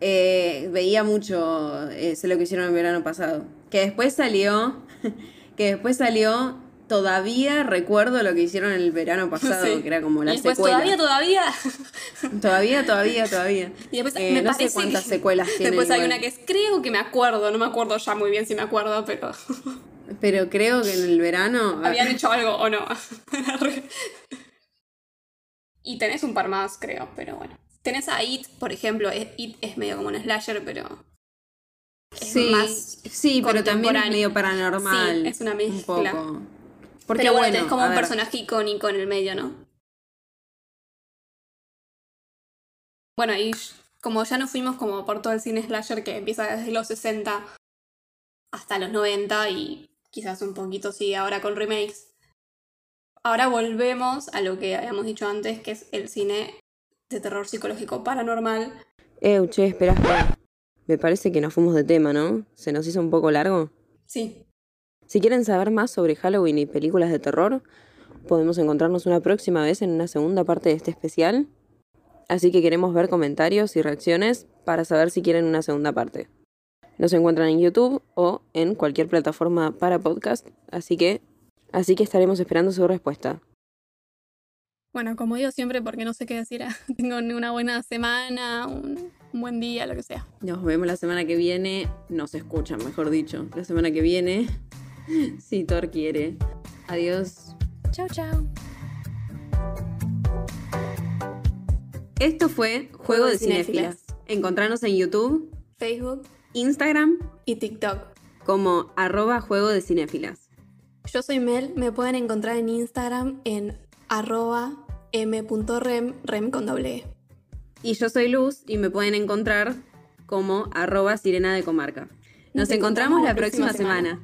eh, veía mucho eh, lo que hicieron el verano pasado. Que después salió, que después salió, todavía recuerdo lo que hicieron el verano pasado, Sí. que era como la y después secuela. todavía, todavía. Todavía, todavía, todavía. Y después Eh, me no parece sé cuántas que- secuelas tiene. Después hay una que es, creo que me acuerdo, no me acuerdo ya muy bien si me acuerdo, pero Pero creo que en el verano. habían hecho algo o no. y tenés un par más, creo, pero bueno. Tenés a It, por ejemplo, It es medio como un slasher, pero es sí, más sí, pero también es medio paranormal. Sí, es una Un mezcla. poco. Porque pero bueno, bueno, tenés como un ver, personaje icónico en el medio, ¿no? Bueno, y como ya nos fuimos como por todo el cine slasher que empieza desde los 60 hasta los 90 y quizás un poquito sigue ahora con remakes. Ahora volvemos a lo que habíamos dicho antes, que es el cine de terror psicológico paranormal. Eh, che, espera, espera. Me parece que nos fuimos de tema, ¿no? ¿Se nos hizo un poco largo? Sí, Si quieren saber más sobre Halloween y películas de terror, podemos encontrarnos una próxima vez en una segunda parte de este especial. Así que queremos ver comentarios y reacciones para saber si quieren una segunda parte. Nos encuentran en YouTube o en cualquier plataforma para podcast, así que así que estaremos esperando su respuesta. Bueno, como digo siempre, porque no sé qué decir, tengo una buena semana, un, un buen día, lo que sea. Nos vemos la semana que viene, nos escuchan, mejor dicho, la semana que viene, si Thor quiere. Adiós. Chao, chao. Esto fue Juego de Cinéfilas. Encontrarnos en YouTube, Facebook Instagram y TikTok. como arroba Juego de Cinéfilas. Yo soy Mel, me pueden encontrar en Instagram en arroba m.rem, rem con doble E. Y yo soy Luz y me pueden encontrar como arroba Sirena de Comarca. Nos, encontramos, la próxima, semana.